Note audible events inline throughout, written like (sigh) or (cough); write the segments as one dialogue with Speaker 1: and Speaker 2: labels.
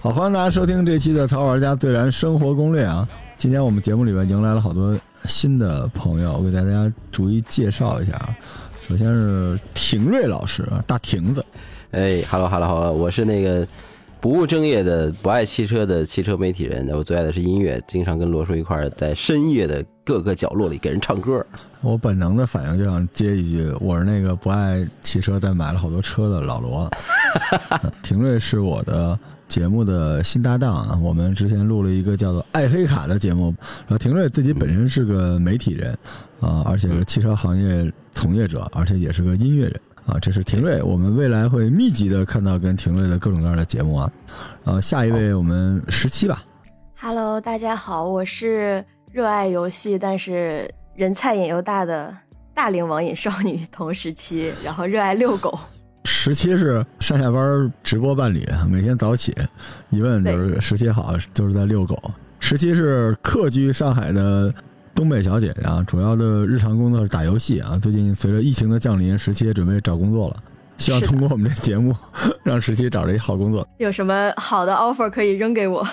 Speaker 1: 好，欢迎大家收听这期的《淘玩家最燃生活攻略》啊！今天我们节目里边迎来了好多新的朋友，我给大家逐一介绍一下啊。首先是廷瑞老师，大亭子。
Speaker 2: 哎哈喽哈喽哈喽，我是那个不务正业的、不爱汽车的汽车媒体人。我最爱的是音乐，经常跟罗叔一块儿在深夜的各个角落里给人唱歌。
Speaker 1: 我本能的反应就想接一句：“我是那个不爱汽车但买了好多车的老罗。(laughs) ”廷瑞是我的。节目的新搭档啊，我们之前录了一个叫做“爱黑卡”的节目。然后廷瑞自己本身是个媒体人啊，而且是汽车行业从业者，而且也是个音乐人啊。这是廷瑞，我们未来会密集的看到跟廷瑞的各种各样的节目啊。呃，下一位我们十七吧。
Speaker 3: Hello，大家好，我是热爱游戏但是人菜瘾又大的大龄网瘾少女同十七，然后热爱遛狗。(laughs)
Speaker 1: 十七是上下班直播伴侣，每天早起一问就是十七好，就是在遛狗。十七是客居上海的东北小姐姐啊，主要的日常工作是打游戏啊。最近随着疫情的降临，十七也准备找工作了，希望通过我们这节目让十七找着一好工作。
Speaker 3: 有什么好的 offer 可以扔给我？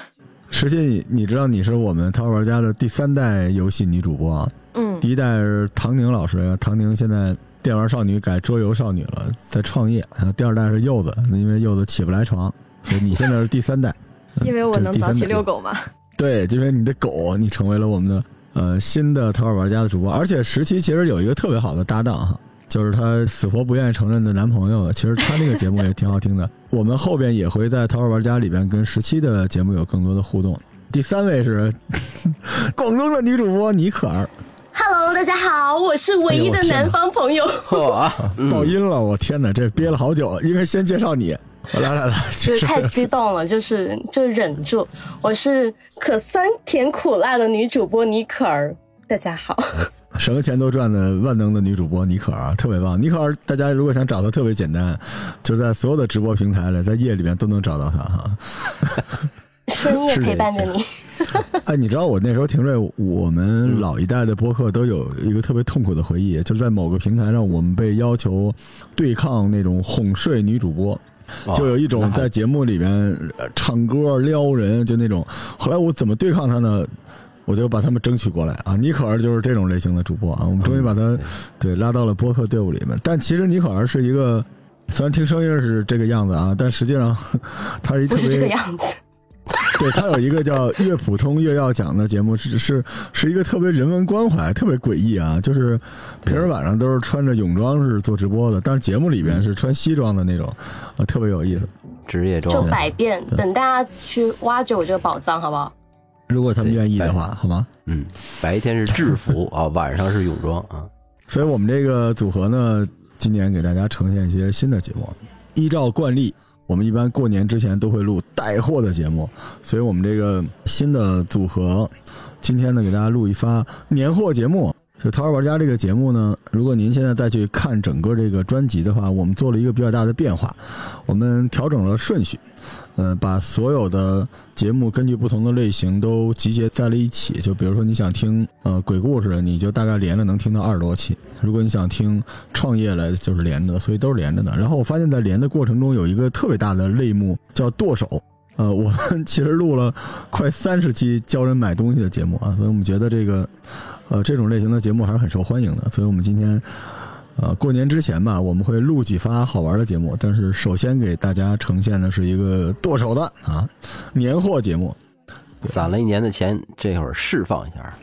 Speaker 1: 十七，你你知道你是我们淘玩家的第三代游戏女主播啊？
Speaker 3: 嗯，
Speaker 1: 第一代是唐宁老师，唐宁现在。电玩少女改桌游少女了，在创业。第二代是柚子，因为柚子起不来床，所以你现在是第三代。(laughs)
Speaker 3: 因为我能早起遛狗吗？
Speaker 1: 对，因为你的狗，你成为了我们的呃新的淘宝玩家的主播。而且十七其实有一个特别好的搭档哈，就是她死活不愿意承认的男朋友。其实他那个节目也挺好听的。(laughs) 我们后边也会在淘宝玩家里边跟十七的节目有更多的互动。第三位是 (laughs) 广东的女主播尼可儿。
Speaker 4: Hello，大家好，我是唯一的南方朋友。
Speaker 2: 嚯，(laughs)
Speaker 1: 爆音了！我天哪，这憋了好久，因为先介绍你。来来来，
Speaker 4: 就是太激动了，就是就忍住。我是可酸甜苦辣的女主播妮可儿，大家好。
Speaker 1: 什么钱都赚的万能的女主播妮可儿，特别棒。妮可儿，大家如果想找她，特别简单，就是在所有的直播平台里，在夜里面都能找到她哈。
Speaker 4: 深夜陪伴着你。
Speaker 1: 哎，你知道我那时候廷瑞，我们老一代的播客都有一个特别痛苦的回忆，就是在某个平台上，我们被要求对抗那种哄睡女主播，就有一种在节目里边唱歌撩人，就那种。后来我怎么对抗他呢？我就把他们争取过来啊！尼可儿就是这种类型的主播啊，我们终于把他对拉到了播客队伍里面。但其实尼可儿是一个，虽然听声音是这个样子啊，但实际上 (laughs) 他是一特别
Speaker 4: 这个样子。(laughs)
Speaker 1: 对他有一个叫“越普通越要讲”的节目，是是是一个特别人文关怀、特别诡异啊！就是平时晚上都是穿着泳装是做直播的，但是节目里边是穿西装的那种，啊，特别有意思。
Speaker 2: 职业装
Speaker 4: 就百变，等大家去挖掘我这个宝藏，好不好？
Speaker 1: 如果他们愿意的话，好吗？
Speaker 2: 嗯，白天是制服啊，晚上是泳装啊。
Speaker 1: 所以我们这个组合呢，今年给大家呈现一些新的节目，依照惯例。我们一般过年之前都会录带货的节目，所以我们这个新的组合，今天呢给大家录一发年货节目。就《淘玩玩家》这个节目呢，如果您现在再去看整个这个专辑的话，我们做了一个比较大的变化，我们调整了顺序。呃，把所有的节目根据不同的类型都集结在了一起。就比如说，你想听呃鬼故事，你就大概连着能听到二十多期；如果你想听创业类，就是连着的，所以都是连着的。然后我发现，在连的过程中有一个特别大的类目叫剁手。呃，(laughs) 我们其实录了快三十期教人买东西的节目啊，所以我们觉得这个呃这种类型的节目还是很受欢迎的。所以我们今天。呃，过年之前吧，我们会录几发好玩的节目，但是首先给大家呈现的是一个剁手的啊年货节目，
Speaker 2: 攒了一年的钱，这会儿释放一下。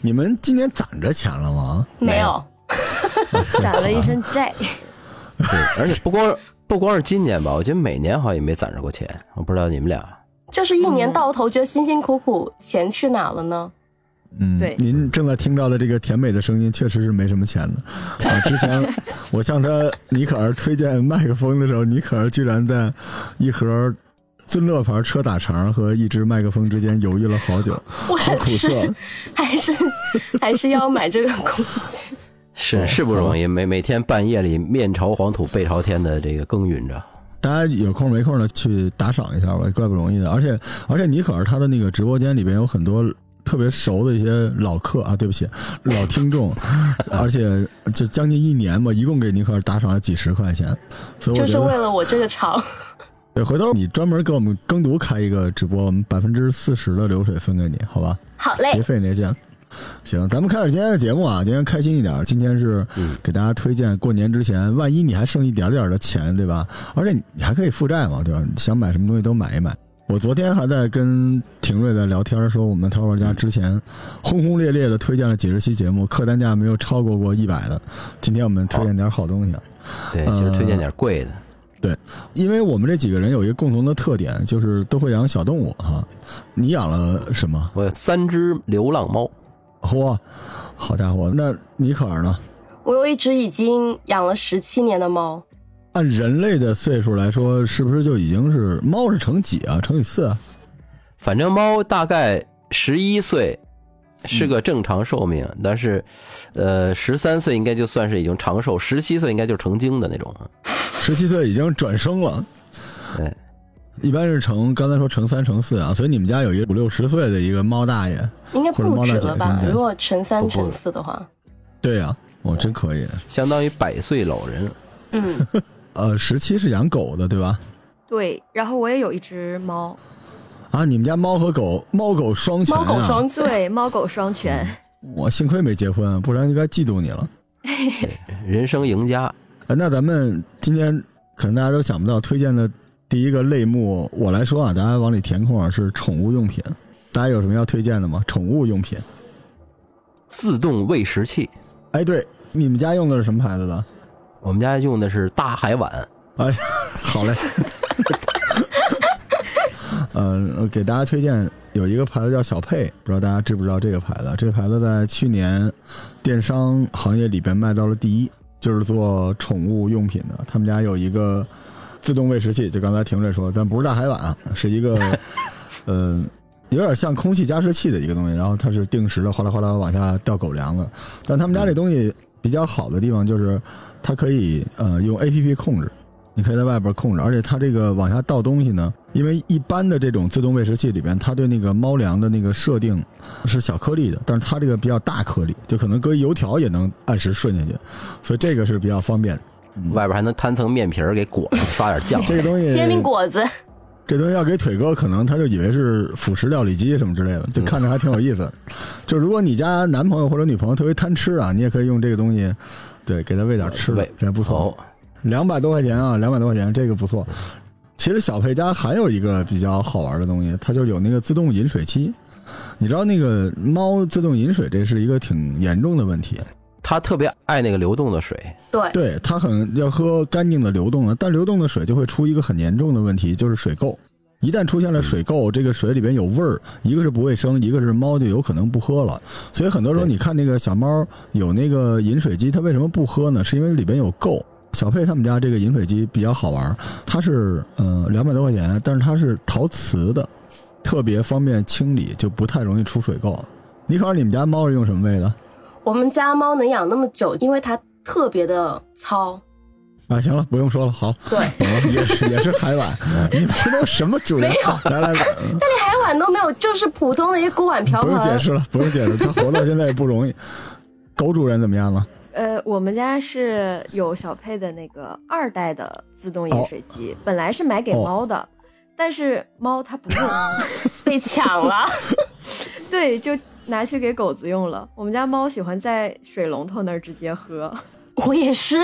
Speaker 1: 你们今年攒着钱了吗？
Speaker 4: 没有，
Speaker 3: 攒了一身债。
Speaker 2: 对，而且 (laughs) 不光不光是今年吧，我觉得每年好像也没攒着过钱。我不知道你们俩，
Speaker 4: 就是一年到头觉得辛辛苦苦，钱去哪了呢？
Speaker 1: 嗯，
Speaker 3: 对，
Speaker 1: 您正在听到的这个甜美的声音，确实是没什么钱的。啊，之前 (laughs) 我向他尼可儿推荐麦克风的时候，尼可儿居然在一盒尊乐牌车打肠和一支麦克风之间犹豫了好久，(laughs)
Speaker 4: 我
Speaker 1: 好苦涩。(laughs)
Speaker 4: 还是还是要买这个工具，
Speaker 2: 是是不容易，每每天半夜里面朝黄土背朝天的这个耕耘着。
Speaker 1: 大家有空没空的去打赏一下吧，怪不容易的。而且而且尼可儿他的那个直播间里边有很多特别熟的一些老客啊，对不起，(laughs) 老听众，而且就将近一年吧，一共给尼克儿打赏了几十块钱，所以我
Speaker 4: 就是，为了我这个场。(laughs)
Speaker 1: 对，回头你专门给我们耕读开一个直播，我们百分之四十的流水分给你，好吧？
Speaker 4: 好嘞
Speaker 1: 别，费那劲。行，咱们开始今天的节目啊，今天开心一点。今天是给大家推荐过年之前，万一你还剩一点点的钱，对吧？而且你还可以负债嘛，对吧？想买什么东西都买一买。我昨天还在跟廷瑞在聊天，说我们淘宝家之前轰轰烈烈的推荐了几十期节目，客单价没有超过过一百的。今天我们推荐点好东西啊，
Speaker 2: 对，其实推荐点贵的。
Speaker 1: 对因为我们这几个人有一个共同的特点，就是都会养小动物哈。你养了什么？
Speaker 2: 我有三只流浪猫，
Speaker 1: 嚯，好家伙！那尼可儿呢？
Speaker 4: 我有一只已经养了十七年的猫，
Speaker 1: 按人类的岁数来说，是不是就已经是猫是乘几啊？乘以四啊？
Speaker 2: 反正猫大概十一岁是个正常寿命，但是，呃，十三岁应该就算是已经长寿，十七岁应该就是成精的那种。
Speaker 1: 十七岁已经转生了，
Speaker 2: 对，
Speaker 1: 一般是乘刚才说乘三乘四啊，所以你们家有一个五六十岁的一个猫大爷，
Speaker 4: 应该不止了吧如果乘三乘四的话，
Speaker 1: 对呀、我真可以。
Speaker 2: 相当于百岁老人。
Speaker 4: 嗯，(laughs)
Speaker 1: 呃，十七是养狗的对吧？
Speaker 3: 对，然后我也有一只猫，
Speaker 1: 啊，你们家猫和狗，猫狗双全
Speaker 4: 猫狗
Speaker 1: 啊！
Speaker 4: 双全。
Speaker 3: 对，猫狗双全。
Speaker 1: 我幸亏没结婚，不然应该嫉妒你了。(laughs)
Speaker 2: 人生赢家，
Speaker 1: 呃，那咱们今天可能大家都想不到，推荐的第一个类目，我来说啊，大家往里填空啊，是宠物用品。大家有什么要推荐的吗？宠物用品？
Speaker 2: 自动喂食器。
Speaker 1: 哎，对，你们家用的是什么牌子的？
Speaker 2: 我们家用的是大海碗，
Speaker 1: 哎，好嘞。(laughs) 呃，给大家推荐有一个牌子叫小佩，不知道大家知不知道这个牌子？这个牌子在去年电商行业里边卖到了第一，就是做宠物用品的。他们家有一个自动喂食器，就刚才婷瑞说，但不是大海碗，是一个 (laughs) 呃，有点像空气加湿器的一个东西，然后它是定时的哗啦哗啦往下掉狗粮的。但他们家这东西比较好的地方就是它可以呃用 A P P 控制。你可以在外边控制，而且它这个往下倒东西呢，因为一般的这种自动喂食器里边，它对那个猫粮的那个设定是小颗粒的，但是它这个比较大颗粒，就可能搁油条也能按时顺进去，所以这个是比较方便。
Speaker 2: 外边还能摊层面皮儿给裹上，刷点酱。
Speaker 1: 这个东西，(laughs)
Speaker 4: 煎饼果子，
Speaker 1: 这东西要给腿哥，可能他就以为是辅食料理机什么之类的，就看着还挺有意思。就如果你家男朋友或者女朋友特别贪吃啊，你也可以用这个东西，对，给他喂点吃的，这还不错。
Speaker 2: 哦，
Speaker 1: 两百多块钱啊，两百多块钱，这个不错。其实小佩家还有一个比较好玩的东西，它就有那个自动饮水机。你知道那个猫自动饮水，这是一个挺严重的问题。
Speaker 2: 它特别爱那个流动的水，
Speaker 4: 对，
Speaker 1: 对，它很要喝干净的流动的，但流动的水就会出一个很严重的问题，就是水垢。一旦出现了水垢，这个水里边有味儿，一个是不卫生，一个是猫就有可能不喝了。所以很多时候你看那个小猫有那个饮水机，它为什么不喝呢？是因为里边有垢。小佩他们家这个饮水机比较好玩，它是嗯两百多块钱，但是它是陶瓷的，特别方便清理，就不太容易出水垢。尼克尔，你们家猫是用什么喂的？
Speaker 4: 我们家猫能养那么久，因为它特别的糙。
Speaker 1: 啊，行了，不用说了，好，
Speaker 4: 对，
Speaker 1: 懂了，也是也是海碗，(laughs) 你们这都什么主人？来来来，(laughs)
Speaker 4: 海碗都没有，就是普通的一个锅碗瓢盆
Speaker 1: 不用解。释了，不用解释，它活到现在也不容易。狗主人怎么样了？(laughs)
Speaker 3: 呃，我们家是有小佩的那个二代的自动饮水机，本来是买给
Speaker 1: 哦
Speaker 3: 猫的，但是猫它不用，
Speaker 4: 被抢了，
Speaker 3: 对，就拿去给狗子用了。我们家猫喜欢在水龙头那儿直接喝。
Speaker 4: 我也是。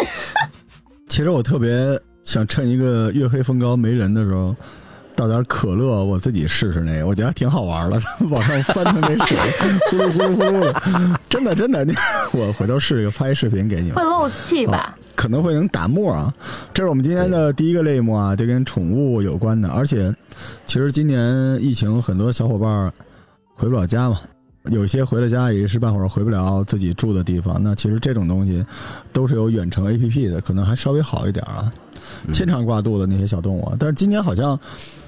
Speaker 1: 其实我特别想趁一个月黑风高没人的时候，倒点可乐，我自己试试那个，我觉得还挺好玩的。(laughs) 往上翻腾那水，(laughs) 呼噜呼噜呼噜的，真的真的，那我回头试一个，拍一视频给你们
Speaker 4: 会。漏气吧？
Speaker 1: 可能会能打沫啊。这是我们今天的第一个类目啊，就跟宠物有关的。而且，其实今年疫情，很多小伙伴回不了家嘛，有些回了家也一时半会儿回不了自己住的地方。那其实这种东西都是有远程 APP 的，可能还稍微好一点啊。牵肠挂肚的那些小动物啊，但是今年好像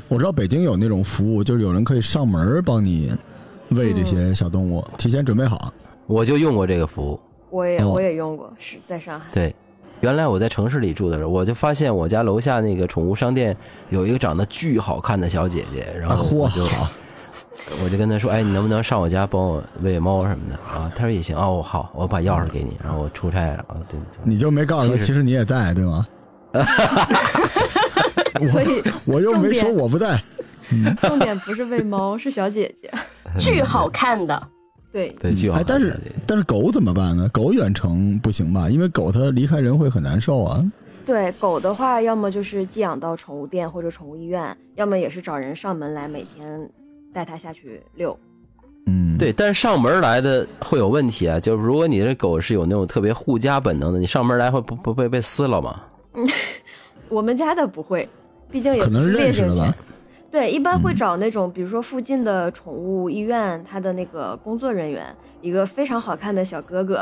Speaker 1: 我知道北京有那种服务，就是有人可以上门帮你喂这些小动物，提前准备好。
Speaker 2: 我就用过这个服务。
Speaker 3: 我也、
Speaker 1: 哦
Speaker 3: 我也用过，是在上海。
Speaker 2: 对，原来我在城市里住的时候，我就发现我家楼下那个宠物商店有一个长得巨好看的小姐姐，然后我就
Speaker 1: 好，
Speaker 2: 我就跟他说，哎，你能不能上我家帮我喂喂猫什么的啊？他说也行，哦，好，我把钥匙给你，然后我出差，然后对，对
Speaker 1: 你就没告诉他，
Speaker 2: 其实
Speaker 1: 你也在，对吗？(laughs)
Speaker 3: 所以
Speaker 1: 我又没说我不在，
Speaker 3: 重点不是喂猫，是小姐姐。(laughs)
Speaker 4: 巨好看的，
Speaker 3: 对，
Speaker 2: 对，巨好看，
Speaker 1: 哎但是但是狗怎么办呢？狗远程不行吧？因为狗它离开人会很难受啊。
Speaker 3: 对狗的话，要么就是寄养到宠物店或者宠物医院，要么也是找人上门来每天带它下去遛。
Speaker 1: 嗯，
Speaker 2: 对，但是上门来的会有问题啊，就是如果你这狗是有那种特别护家本能的，你上门来会不不被被撕了吗？
Speaker 3: 嗯 (laughs) 我们家的不会，毕竟也
Speaker 1: 可能是
Speaker 3: 烈性犬
Speaker 1: 认识的吧。。
Speaker 3: 对，一般会
Speaker 1: 嗯
Speaker 3: 找那种，比如说附近的宠物医院，它的那个工作人员，一个非常好看的小哥哥，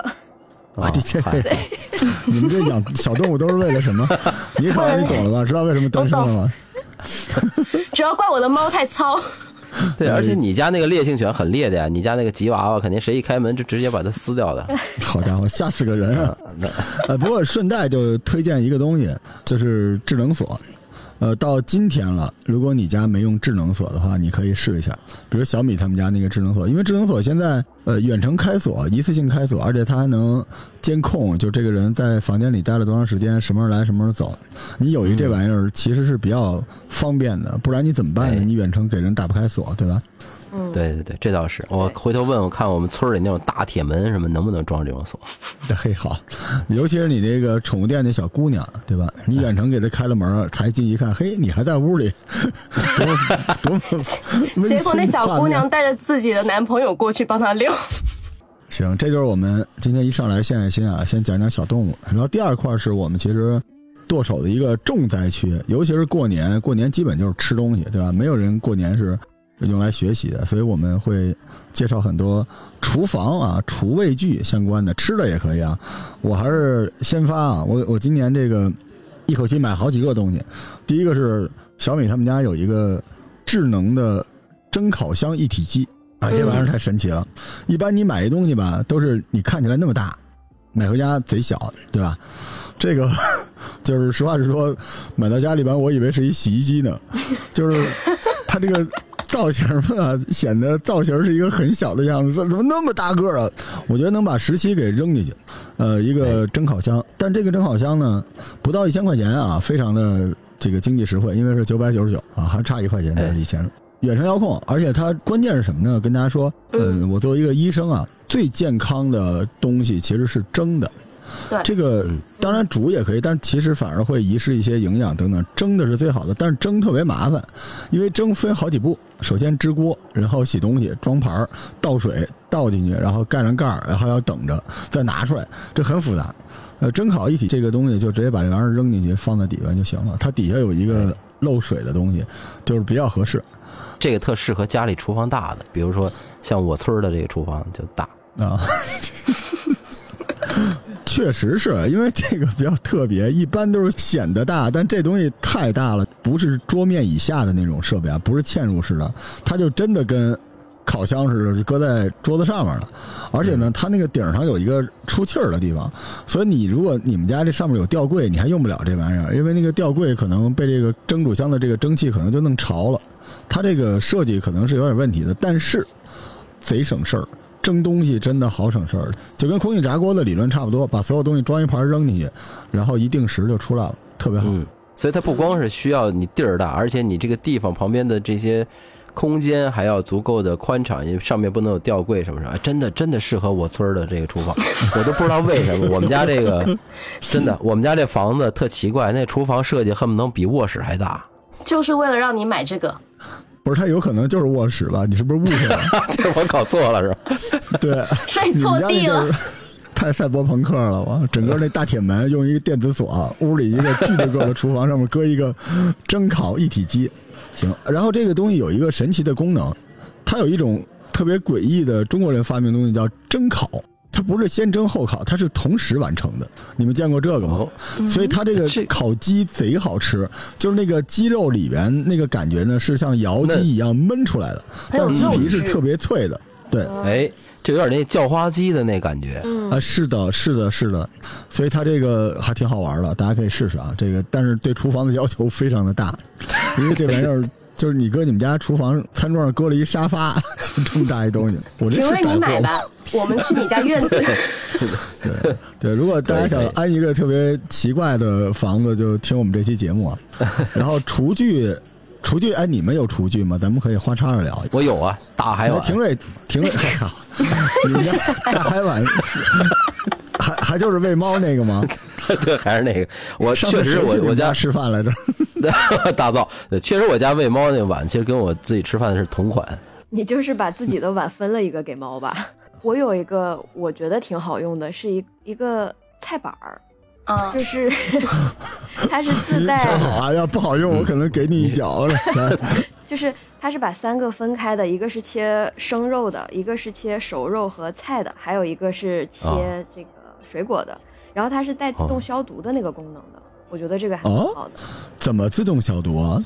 Speaker 1: 啊，你这 (laughs) 你们这养小动物都是为了什么？(laughs) 你可能你懂了吧？知道为什么单身了吗？
Speaker 4: 主要怪我的猫太糙。(laughs)
Speaker 2: 对，而且你家那个烈性犬很烈的呀，你家那个吉娃娃肯定谁一开门就直接把它撕掉的。(laughs)
Speaker 1: 好家伙，吓死个人啊！(laughs) 呃，不过顺带就推荐一个东西，就是智能锁。呃，到今天了，如果你家没用智能锁的话，你可以试一下，比如小米他们家那个智能锁，因为智能锁现在呃远程开锁、一次性开锁，而且它还能监控，就这个人在房间里待了多长时间，什么时候来，什么时候走。你有一这玩意儿其实是比较方便的，不然你怎么办呢？
Speaker 2: 哎
Speaker 1: 你远程给人打不开锁，对吧？
Speaker 3: 嗯，
Speaker 2: 对对对，这倒是。我回头问问看，我们村里那种大铁门什么能不能装这种锁？(laughs)
Speaker 1: 嘿，好，尤其是你那个宠物店那小姑娘，对吧？你远程给她开了门，她一进一看，嘿，你还在屋里，(laughs) 多多么温馨
Speaker 4: 结果那小姑娘带着自己的男朋友过去帮她遛。
Speaker 1: 行，这就是我们今天一上来献爱心啊，先讲讲小动物。然后第二块是我们其实剁手的一个重灾区，尤其是过年，过年基本就是吃东西，对吧？没有人过年是用来学习的，所以我们会介绍很多厨房啊、厨卫具相关的，吃的也可以啊。我还是先发啊，我我今年这个一口气买好几个东西，第一个是小米他们家有一个智能的蒸烤箱一体机啊，这玩意儿太神奇了。一般你买一东西吧，都是你看起来那么大，买回家贼小，对吧？这个 (laughs) 就是实话实说，买到家里边，我以为是一洗衣机呢，就是它这个造型吧，显得造型是一个很小的样子，怎么那么大个儿啊？我觉得能把十七给扔进去，呃，一个蒸烤箱，但这个蒸烤箱呢，不到一千块钱啊，非常的这个经济实惠，因为是九百九十九啊，还差一块钱，这是一千。远程遥控，而且它关键是什么呢？跟大家说，嗯，我作为一个医生啊，最健康的东西其实是蒸的。
Speaker 4: 对
Speaker 1: 这个当然煮也可以，但其实反而会遗失一些营养等等。蒸的是最好的，但是蒸特别麻烦，因为蒸分好几步。首先支锅，然后洗东西、装盘儿、倒水倒进去，然后盖上盖儿，然后要等着再拿出来，这很复杂。呃，蒸烤一体这个东西就直接把这玩意儿扔进去，放在底下就行了。它底下有一个漏水的东西，就是比较合适
Speaker 2: 这个特适合家里厨房大的，比如说像我村儿的这个厨房就大。
Speaker 1: 啊。(laughs) 确实是因为这个比较特别，一般都是显得大，但这东西太大了，不是桌面以下的那种设备啊，不是嵌入式的，它就真的跟烤箱似的，是搁在桌子上面的。而且呢，它那个顶上有一个出气儿的地方，所以你如果你们家这上面有吊柜，你还用不了这玩意儿，因为那个吊柜可能被这个蒸煮箱的这个蒸汽可能就弄潮了，它这个设计可能是有点问题的，但是贼省事儿。蒸东西真的好省事儿，就跟空气炸锅的理论差不多，把所有东西装一盘扔进去，然后一定时就出来了，特别好。
Speaker 2: 嗯，所以它不光是需要你地儿大，而且你这个地方旁边的这些空间还要足够的宽敞，因为上面不能有吊柜什么什么。哎真的真的适合我村儿的这个厨房，(laughs) 我都不知道为什么。我们家这个 (laughs) 真的，我们家这房子特奇怪，那厨房设计恨不能比卧室还大。
Speaker 4: 就是为了让你买这个。
Speaker 1: 不是，它有可能就是卧室吧？你是不是误会了？(laughs)
Speaker 2: 这我搞错了是吧？(laughs)
Speaker 1: 对，
Speaker 4: 睡
Speaker 1: 你
Speaker 4: 错地了
Speaker 1: 们家那就，是太赛博朋克了吧？整个那大铁门用一个电子锁，屋里一个巨大个的厨房上面搁一个蒸烤一体机，行。然后这个东西有一个神奇的功能，它有一种特别诡异的中国人发明的东西叫蒸烤。它不是先蒸后烤，它是同时完成的。你们见过这个吗？
Speaker 2: 哦，
Speaker 1: 所以它这个烤鸡贼好吃，就是那个鸡肉里边那个感觉呢，是像窑鸡一样焖出来的，但是鸡皮是特别脆的。对
Speaker 2: 哎，这有点那叫花鸡的那感觉。
Speaker 3: 嗯
Speaker 1: 啊，是的，是的，是的，所以它这个还挺好玩的，大家可以试试啊。这个，但是对厨房的要求非常的大，因为这玩意儿就是你搁你们家厨房餐桌上搁了一沙发，(laughs) 就这么大一东西。(laughs) 我这
Speaker 4: 请问
Speaker 1: 是带货吗？
Speaker 4: 你买吧，(laughs) 我们去你家院子。
Speaker 1: 对对，如果大家想安一个特别奇怪的房子，就听我们这期节目啊。然后厨具，厨具，哎，你们有厨具吗？咱们可以花叉着聊。
Speaker 2: 我有啊，大海碗。
Speaker 1: 那廷瑞，廷瑞，哎靠，你们家大海碗还还就是喂猫那个吗？
Speaker 2: 对，还是那个，我
Speaker 1: 上次
Speaker 2: 确实我我家
Speaker 1: 吃饭来着？(laughs)
Speaker 2: 大灶，对确实我家喂猫那碗，其实跟我自己吃饭的是同款。(laughs)
Speaker 3: 你就是把自己的碗分了一个给猫吧。我有一个我觉得挺好用的，是一一个菜板儿，
Speaker 4: 啊
Speaker 3: 就，是 (laughs) 它是自带，
Speaker 1: 瞧好啊，要不好用，我可能给你一脚。了，
Speaker 3: 就是它是把三个分开的，一个是切生肉的，一个是切熟肉和菜的，还有一个是切
Speaker 2: 啊
Speaker 3: 这个水果的。然后它是带自动
Speaker 2: 哦
Speaker 3: 消毒的那个功能的，我觉得这个还好的。
Speaker 1: 怎么自动消毒啊？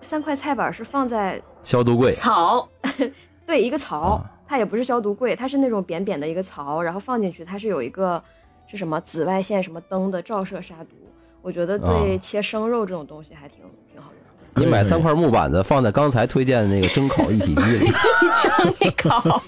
Speaker 3: 三块菜板是放在
Speaker 2: 消毒柜
Speaker 4: 槽 (laughs)
Speaker 3: 对一个槽，
Speaker 2: 啊
Speaker 3: 它也不是消毒柜，它是那种扁扁的一个槽，然后放进去，它是有一个是什么紫外线什么灯的照射杀毒。我觉得对
Speaker 2: 啊
Speaker 3: 切生肉这种东西还挺挺好用的。
Speaker 2: 你买三块木板子放在刚才推荐的那个蒸烤一体机里，(laughs)
Speaker 4: 蒸一烤，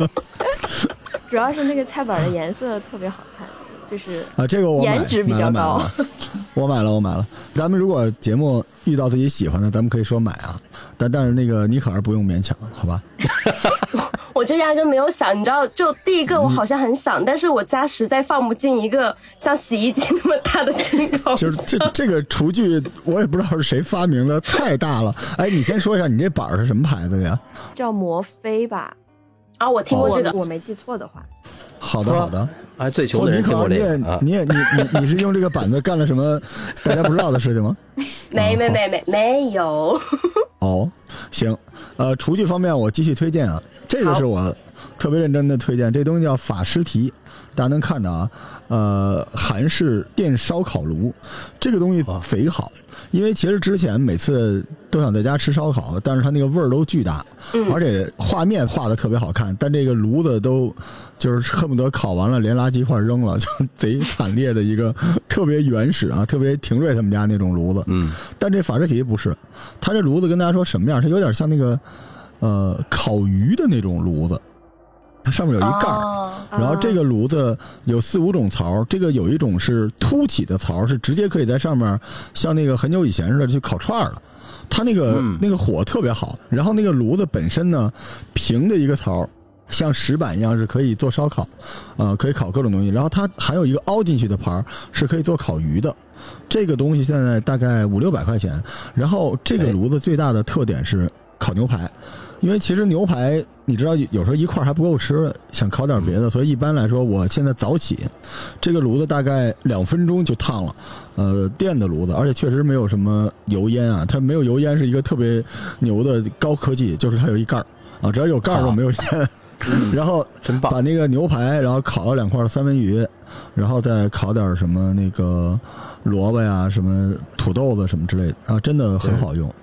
Speaker 4: (laughs)
Speaker 3: 主要是那个菜板的颜色特别好看，就是
Speaker 1: 啊，这个我
Speaker 3: 颜值比较高
Speaker 1: 买了买了我买了，我买了。咱们如果节目遇到自己喜欢的，咱们可以说买啊，但但是那个你可是不用勉强，好吧？(laughs) (laughs)
Speaker 4: 我就压根没有想，你知道，就第一个我好像很想，但是我家实在放不进一个像洗衣机那么大的 (laughs) 蒸烤
Speaker 1: 就是。这这个厨具，我也不知道是谁发明的，太大了。哎，你先说一下，你这板儿是什么牌子的呀？
Speaker 3: 叫摩飞吧。
Speaker 4: 啊，我听过这个，
Speaker 3: 我我没记错的话，
Speaker 1: 好的，好的。
Speaker 2: 哎，最穷的人听过
Speaker 1: 可你也
Speaker 2: 这个啊。
Speaker 1: 你也你你你是用这个板子干了什么 (laughs) 大家不知道的事情吗？(laughs)
Speaker 4: 没没没没没有。(laughs)
Speaker 1: 哦，行，呃，厨具方面我继续推荐啊，这个是我特别认真的推荐，这东西叫法师提，大家能看到啊，呃，韩式电烧烤炉，这个东西贼好，因为其实之前每次都想在家吃烧烤，但是它那个味儿都巨大，而且画面画的特别好看，但这个炉子都就是恨不得烤完了连垃圾一块扔了，就贼惨烈的一个特别原始啊，特别廷瑞他们家那种炉子，
Speaker 2: 嗯，
Speaker 1: 但这法式体不是，它这炉子跟大家说什么样？它有点像那个呃烤鱼的那种炉子，它上面有一盖儿。
Speaker 4: 哦
Speaker 1: 然后这个炉子有四五种槽，这个有一种是凸起的槽，是直接可以在上面像那个很久以前似的去烤串儿了。它那个、
Speaker 2: 嗯
Speaker 1: 那个火特别好，然后那个炉子本身呢，平的一个槽，像石板一样是可以做烧烤，呃，可以烤各种东西。然后它还有一个凹进去的盘儿，是可以做烤鱼的。这个东西现在大概五六百块钱。然后这个
Speaker 2: 哎
Speaker 1: 炉子最大的特点是烤牛排，因为其实牛排你知道有时候一块儿还不够吃，想烤点别的，所以一般来说我现在早起，这个炉子大概两分钟就烫了，呃，电的炉子，而且确实没有什么油烟啊，它没有油烟是一个特别牛的高科技，就是它有一盖儿啊，只要有盖儿就没有烟。(laughs) 然后把那个牛排，然后烤了两块三文鱼，然后再烤点什么那个萝卜呀、什么土豆子什么之类的啊，真的很好用。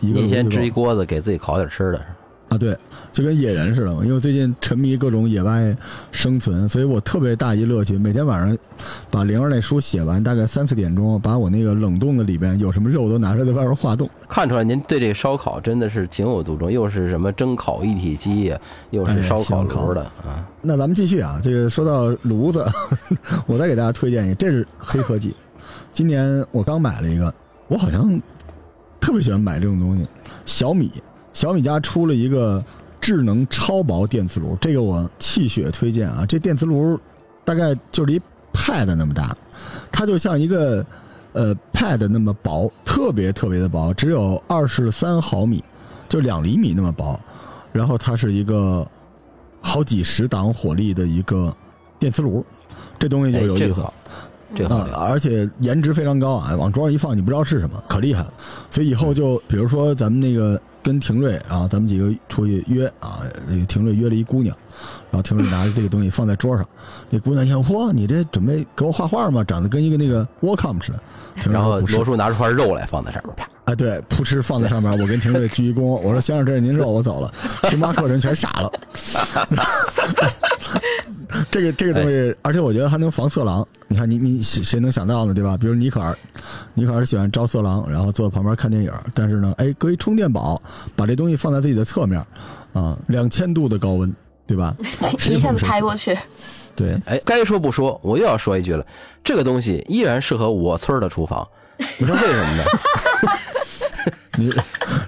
Speaker 1: 一个
Speaker 2: 您先支一锅子给自己烤点吃的，
Speaker 1: 啊，对，就跟野人似的嘛。因为最近沉迷各种野外生存，所以我特别大一乐趣，每天晚上把灵儿那书写完，大概三四点钟，把我那个冷冻的里边有什么肉都拿出来在外边化冻。
Speaker 2: 看出来您对这烧烤真的是情有独钟，又是什么蒸烤一体机呀，又是烧烤炉的啊。
Speaker 1: 那咱们继续啊，这个说到炉子，(laughs) 我再给大家推荐一个，这是黑科技。今年我刚买了一个，我好像特别喜欢买这种东西。小米，小米家出了一个智能超薄电磁炉，这个我气血推荐啊！这电磁炉大概就是一 pad 那么大，它就像一个呃 pad 那么薄，特别特别的薄，只有二十三毫米，就两厘米那么薄。然后它是一个好几十档火力的一个电磁炉，这东西就，有意思了。
Speaker 2: 这个好
Speaker 1: 啊，
Speaker 2: 聊。
Speaker 1: 而且颜值非常高啊，往桌上一放，你不知道是什么，可厉害了。所以以后就比如说咱们那个跟廷瑞啊，咱们几个出去约啊，这个廷瑞约了一姑娘，然后廷瑞拿着这个东西放在桌上，那姑娘一看，嚯，你这准备给我画画吗？长得跟一个那个 Wacom 似的。
Speaker 2: 然后罗叔拿出块肉来放在上面，啪，
Speaker 1: 啊，对，扑哧放在上面，我跟廷瑞鞠一躬，我说先生，这是您肉，我走了。星巴克人全傻了。(laughs) 这个这个东西，而且我觉得还能防色狼。你看，你你谁能想到呢？对吧？比如尼可儿，尼可尔喜欢招色狼，然后坐在旁边看电影，但是呢，哎，搁一充电宝，把这东西放在自己的侧面，啊，两千度的高温，对吧？(laughs)
Speaker 4: 一下子拍过去。
Speaker 1: 对，
Speaker 2: 哎，该说不说，我又要说一句了，这个东西依然适合我村的厨房。你说为什么呢？(laughs)
Speaker 1: 你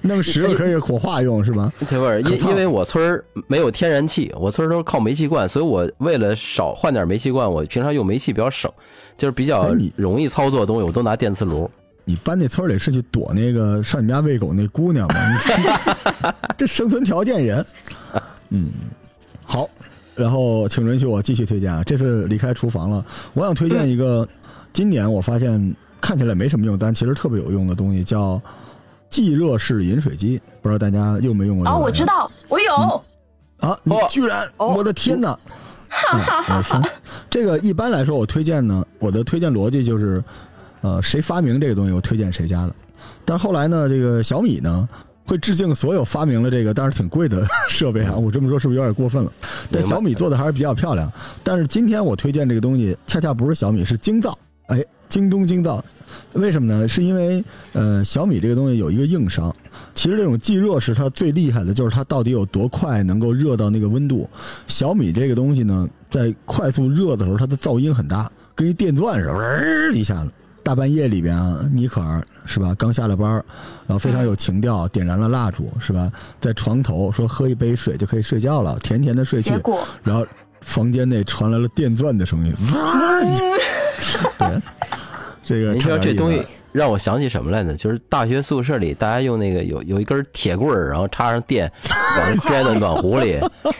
Speaker 1: 弄十个可以火化用是吧？(laughs)
Speaker 2: 对不是？因因为我村没有天然气，我村都是靠煤气罐，所以我为了少换点煤气罐，我平常用煤气比较省，就是比较容易操作的东西，我都拿电磁炉。
Speaker 1: 你搬那村里是去躲那个上你家喂狗那姑娘吗？(laughs) 这生存条件也……嗯，好。然后，请允许我继续推荐啊！这次离开厨房了，我想推荐一个今年我发现看起来没什么用，但其实特别有用的东西，叫即热式饮水机。不知道大家用没用过？
Speaker 4: 哦，我知道，我有。
Speaker 1: 啊，你居然！我的天哪！哈哈哈哈这个一般来说，我推荐呢，我的推荐逻辑就是，呃，谁发明这个东西，我推荐谁家的。但后来呢，这个小米呢？会致敬所有发明了这个，但是挺贵的设备啊！我这么说是不是有点过分了？但小米做的还是比较漂亮。但是今天我推荐这个东西，恰恰不是小米，是京造。哎，京东京造，为什么呢？是因为呃，小米这个东西有一个硬伤。其实这种即热式它最厉害的就是它到底有多快能够热到那个温度。小米这个东西呢，在快速热的时候，它的噪音很大，跟一电钻似的，一下子。大半夜里边啊，尼可儿是吧？刚下了班然后非常有情调，点燃了蜡烛是吧？在床头说喝一杯水就可以睡觉了，甜甜的睡去。然后房间内传来了电钻的声音。(laughs) 对，这个
Speaker 2: 你知道这东西让我想起什么来呢？就是大学宿舍里大家用那个有有一根铁棍儿，然后插上电，往 (laughs) 拽到暖壶里，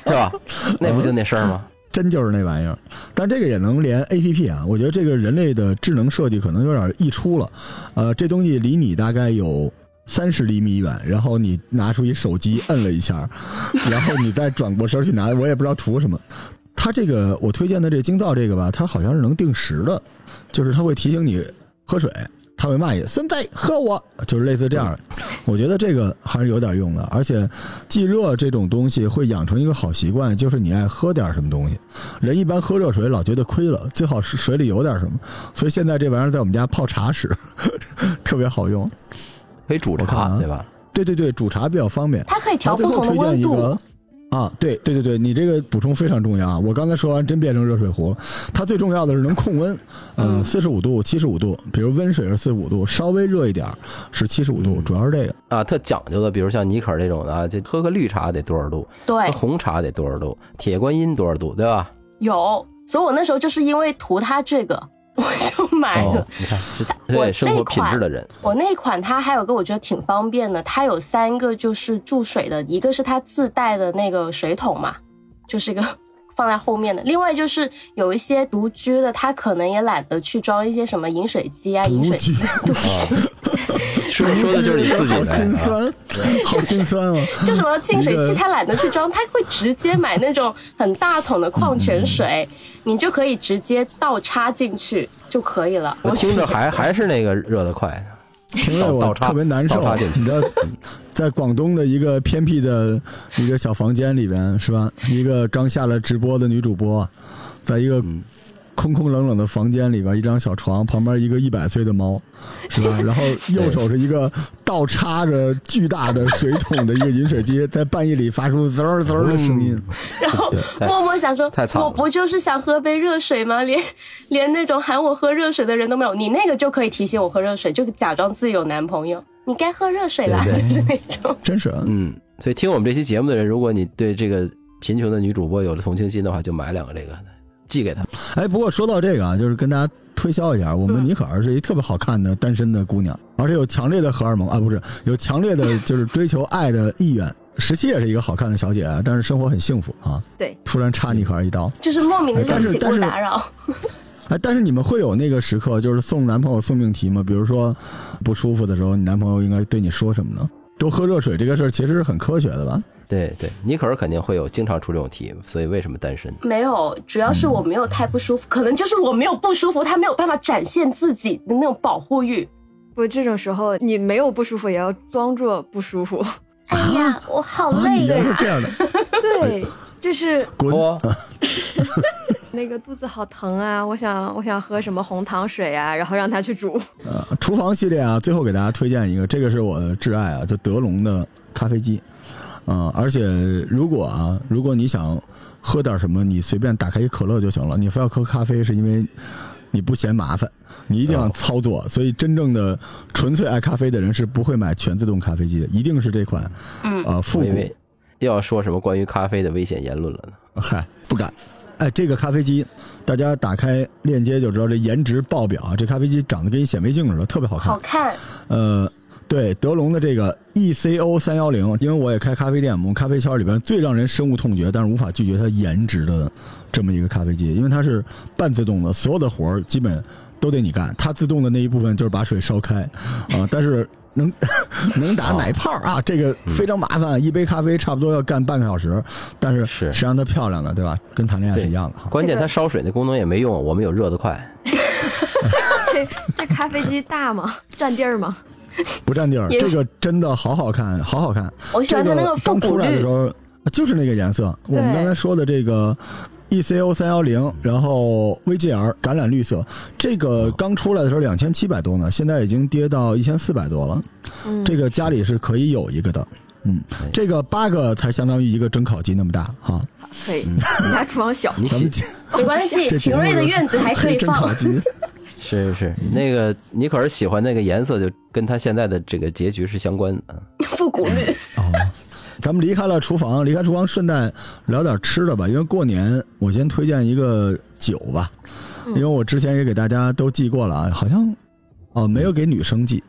Speaker 2: 是吧？那不就那声吗？
Speaker 1: 真就是那玩意儿，但这个也能连 A P P 啊！我觉得这个人类的智能设计可能有点溢出了。呃，这东西离你大概有三十厘米远，然后你拿出一手机摁了一下，然后你再转过身去拿，我也不知道图什么。它这个我推荐的这京造这个吧，它好像是能定时的，就是它会提醒你喝水。他会骂你，孙子喝我，就是类似这样。我觉得这个还是有点用的，而且即热这种东西会养成一个好习惯，就是你爱喝点什么东西。人一般喝热水老觉得亏了，最好是水里有点什么。所以现在这玩意儿在我们家泡茶使 (laughs) 特别好用，
Speaker 2: 可以煮着茶，对吧？
Speaker 1: 对对对，煮茶比较方便。
Speaker 4: 它可以调不同的温度。
Speaker 1: 啊，对对对对，你这个补充非常重要啊！我刚才说完，真变成热水壶了。它最重要的是能控温，嗯，四十五度、七十五度，比如温水是四十五度，稍微热一点是七十五度，主要是这个
Speaker 2: 啊，特讲究的，比如像尼可这种的啊，就喝个绿茶得多少度？
Speaker 4: 对，
Speaker 2: 红茶得多少度？铁观音多少度？对吧？
Speaker 4: 有，所以我那时候就是因为图它这个。我就买了，
Speaker 2: 你看，对生活品质的人，
Speaker 4: 我那款它还有个我觉得挺方便的，它有三个就是注水的，一个是它自带的那个水桶嘛，就是一个放在后面的，另外就是有一些独居的，他可能也懒得去装一些什么饮水机啊，饮水机。(laughs) 独居。
Speaker 2: 说的就是你自己，
Speaker 1: 好心酸，好心酸哦。(laughs)
Speaker 4: 就什么净水器，他懒得去装，他会直接买那种很大桶的矿泉水，你就可以直接倒插进去就可以了。
Speaker 2: 我听着还还是那个热得快，
Speaker 1: 听着我特别难受。你知道，(laughs) 在广东的一个偏僻的一个小房间里边，是吧？一个刚下了直播的女主播，在一个。空空冷冷的房间里边，一张小床旁边一个一百岁的猫，是吧？(laughs) 然后右手是一个倒插着巨大的水桶的一个饮水机，在半夜里发出滋儿滋儿的声音。
Speaker 4: 然后默默想说：“我不就是想喝杯热水吗？连 (laughs) 连那种喊我喝热水的人都没有，你那个就可以提醒我喝热水，就假装自己有男朋友。你该喝热水了，就是那种。
Speaker 1: 真是，
Speaker 2: 嗯。所以听我们这期节目的人，如果你对这个贫穷的女主播有了同情心的话，就买两个这个。”寄给他。
Speaker 1: 哎，不过说到这个啊，就是跟大家推销一下，我们尼可儿是一特别好看的单身的姑娘，而且有强烈的荷尔蒙啊，不是有强烈的就是追求爱的意愿。十七也是一个好看的小姐，但是生活很幸福啊。
Speaker 4: 对，
Speaker 1: 突然插尼可儿一刀，
Speaker 4: 就是莫名的
Speaker 1: 但是
Speaker 4: 不打扰。
Speaker 1: 哎，但是你们会有那个时刻，就是送男朋友送命题吗？比如说不舒服的时候，你男朋友应该对你说什么呢？多喝热水这个事儿其实是很科学的吧？
Speaker 2: 对对，尼可儿肯定会有经常出这种题，所以为什么单身？
Speaker 4: 没有，主要是我没有太不舒服，可能就是我没有不舒服，他没有办法展现自己的那种保护欲。
Speaker 3: 不，这种时候你没有不舒服，也要装作不舒服。
Speaker 4: 哎呀，我好累呀！
Speaker 1: 这样的，
Speaker 3: 对，就是
Speaker 1: 滚！
Speaker 2: 哦，(laughs)
Speaker 3: 那个肚子好疼啊，我想我想喝什么红糖水啊，然后让他去煮。
Speaker 1: 呃，厨房系列啊，最后给大家推荐一个，这个是我的挚爱啊，就德龙的咖啡机。嗯、而且如果啊，如果你想喝点什么，你随便打开一可乐就行了。你非要喝咖啡，是因为你不嫌麻烦，你一定要操作。所以真正的纯粹爱咖啡的人是不会买全自动咖啡机的，一定是这款，
Speaker 4: 嗯
Speaker 1: 呃，复古
Speaker 2: 又要说什么关于咖啡的危险言论了呢。
Speaker 1: 嗨，不敢。哎，这个咖啡机，大家打开链接就知道，这颜值爆表啊！这咖啡机长得跟显微镜似的，特别好看
Speaker 4: 好。看，
Speaker 1: 呃，对，德龙的这个 ECO 三幺零，因为我也开咖啡店，我们咖啡圈里边最让人深恶痛绝，但是无法拒绝它颜值的这么一个咖啡机，因为它是半自动的，所有的活儿基本都得你干，它自动的那一部分就是把水烧开啊、但是。能能打奶泡啊，这个非常麻烦，一杯咖啡差不多要干半个小时，但是
Speaker 2: 是
Speaker 1: 谁让它漂亮呢，对吧？跟谈恋爱是一样的。
Speaker 2: 关键它烧水那功能也没用，我们有热得快。(laughs)
Speaker 3: 这这咖啡机大吗？占地儿吗？(laughs)
Speaker 1: 不占地儿，这个真的好好看，好好看。
Speaker 4: 我喜欢它那个复
Speaker 1: 刚出来的时。候就是那个颜色。我们刚才说的这个 ECO 三幺零，然后 VGR 橄榄绿色，这个刚出来的时候两千七百多呢，现在已经跌到一千四百多了。
Speaker 3: 嗯，
Speaker 1: 这个家里是可以有一个的。嗯，这个八个才相当于一个蒸烤机那么大哈。
Speaker 3: 可以。你家厨房小，
Speaker 2: 你喜
Speaker 1: 咱们
Speaker 4: 没关系，
Speaker 1: 这节目
Speaker 4: 秦瑞的院子还可以放
Speaker 1: 蒸烤。机。
Speaker 2: 是是是，那个你可是喜欢那个颜色，就跟他现在的这个结局是相关的。啊
Speaker 4: 复古绿，
Speaker 1: 哦，咱们离开了厨房，离开厨房，顺带聊点吃的吧。因为过年，我先推荐一个酒吧，因为我之前也给大家都寄过了啊，好像哦没有给女生寄。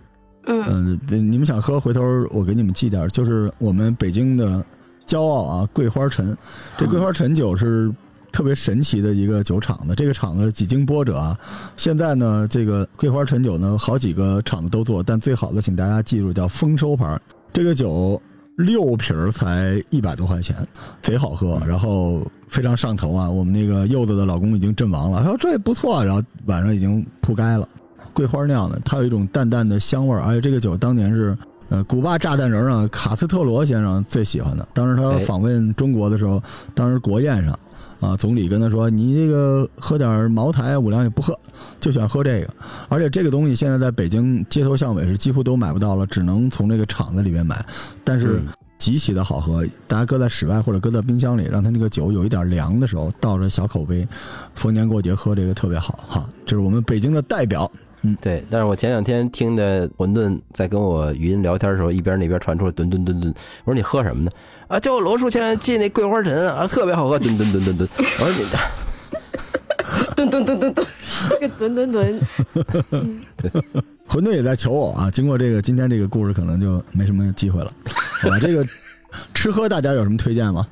Speaker 4: 嗯，
Speaker 1: 嗯、你们想喝，回头我给你们寄点，就是我们北京的骄傲啊，桂花陈。这桂花陈酒是特别神奇的一个酒厂的，这个厂子几经波折啊，现在呢，这个桂花陈酒呢，好几个厂子都做，但最好的，请大家记住叫丰收牌。这个酒六瓶儿才一百多块钱，贼好喝，然后非常上头啊。我们那个柚子的老公已经阵亡了，他说这不错，然后晚上已经铺盖了。桂花酿的，它有一种淡淡的香味儿，而且这个酒当年是，呃，古巴炸弹人啊，卡斯特罗先生最喜欢的。当时他访问中国的时候，当时国宴上，啊，总理跟他说：“你这个喝点茅台啊，五粮液不喝，就喜欢喝这个。而且这个东西现在在北京街头巷尾是几乎都买不到了，只能从这个厂子里面买。但是
Speaker 2: 嗯
Speaker 1: 极其的好喝，大家搁在室外或者搁在冰箱里，让它那个酒有一点凉的时候，倒着小口杯，逢年过节喝这个特别好哈。这是我们北京的代表。
Speaker 2: 嗯对，但是我前两天听的馄饨在跟我语音聊天的时候，一边那边传出了吨吨吨吨。我说你喝什么呢？啊，就罗叔前两天寄那桂花陈啊，特别好喝，吨吨吨吨吨。我说你
Speaker 4: 吨吨吨吨吨，
Speaker 3: 这个吨吨吨，
Speaker 1: 馄饨也在求我啊。经过这个今天这个故事，可能就没什么机会了。好吧，这个吃喝大家有什么推荐吗？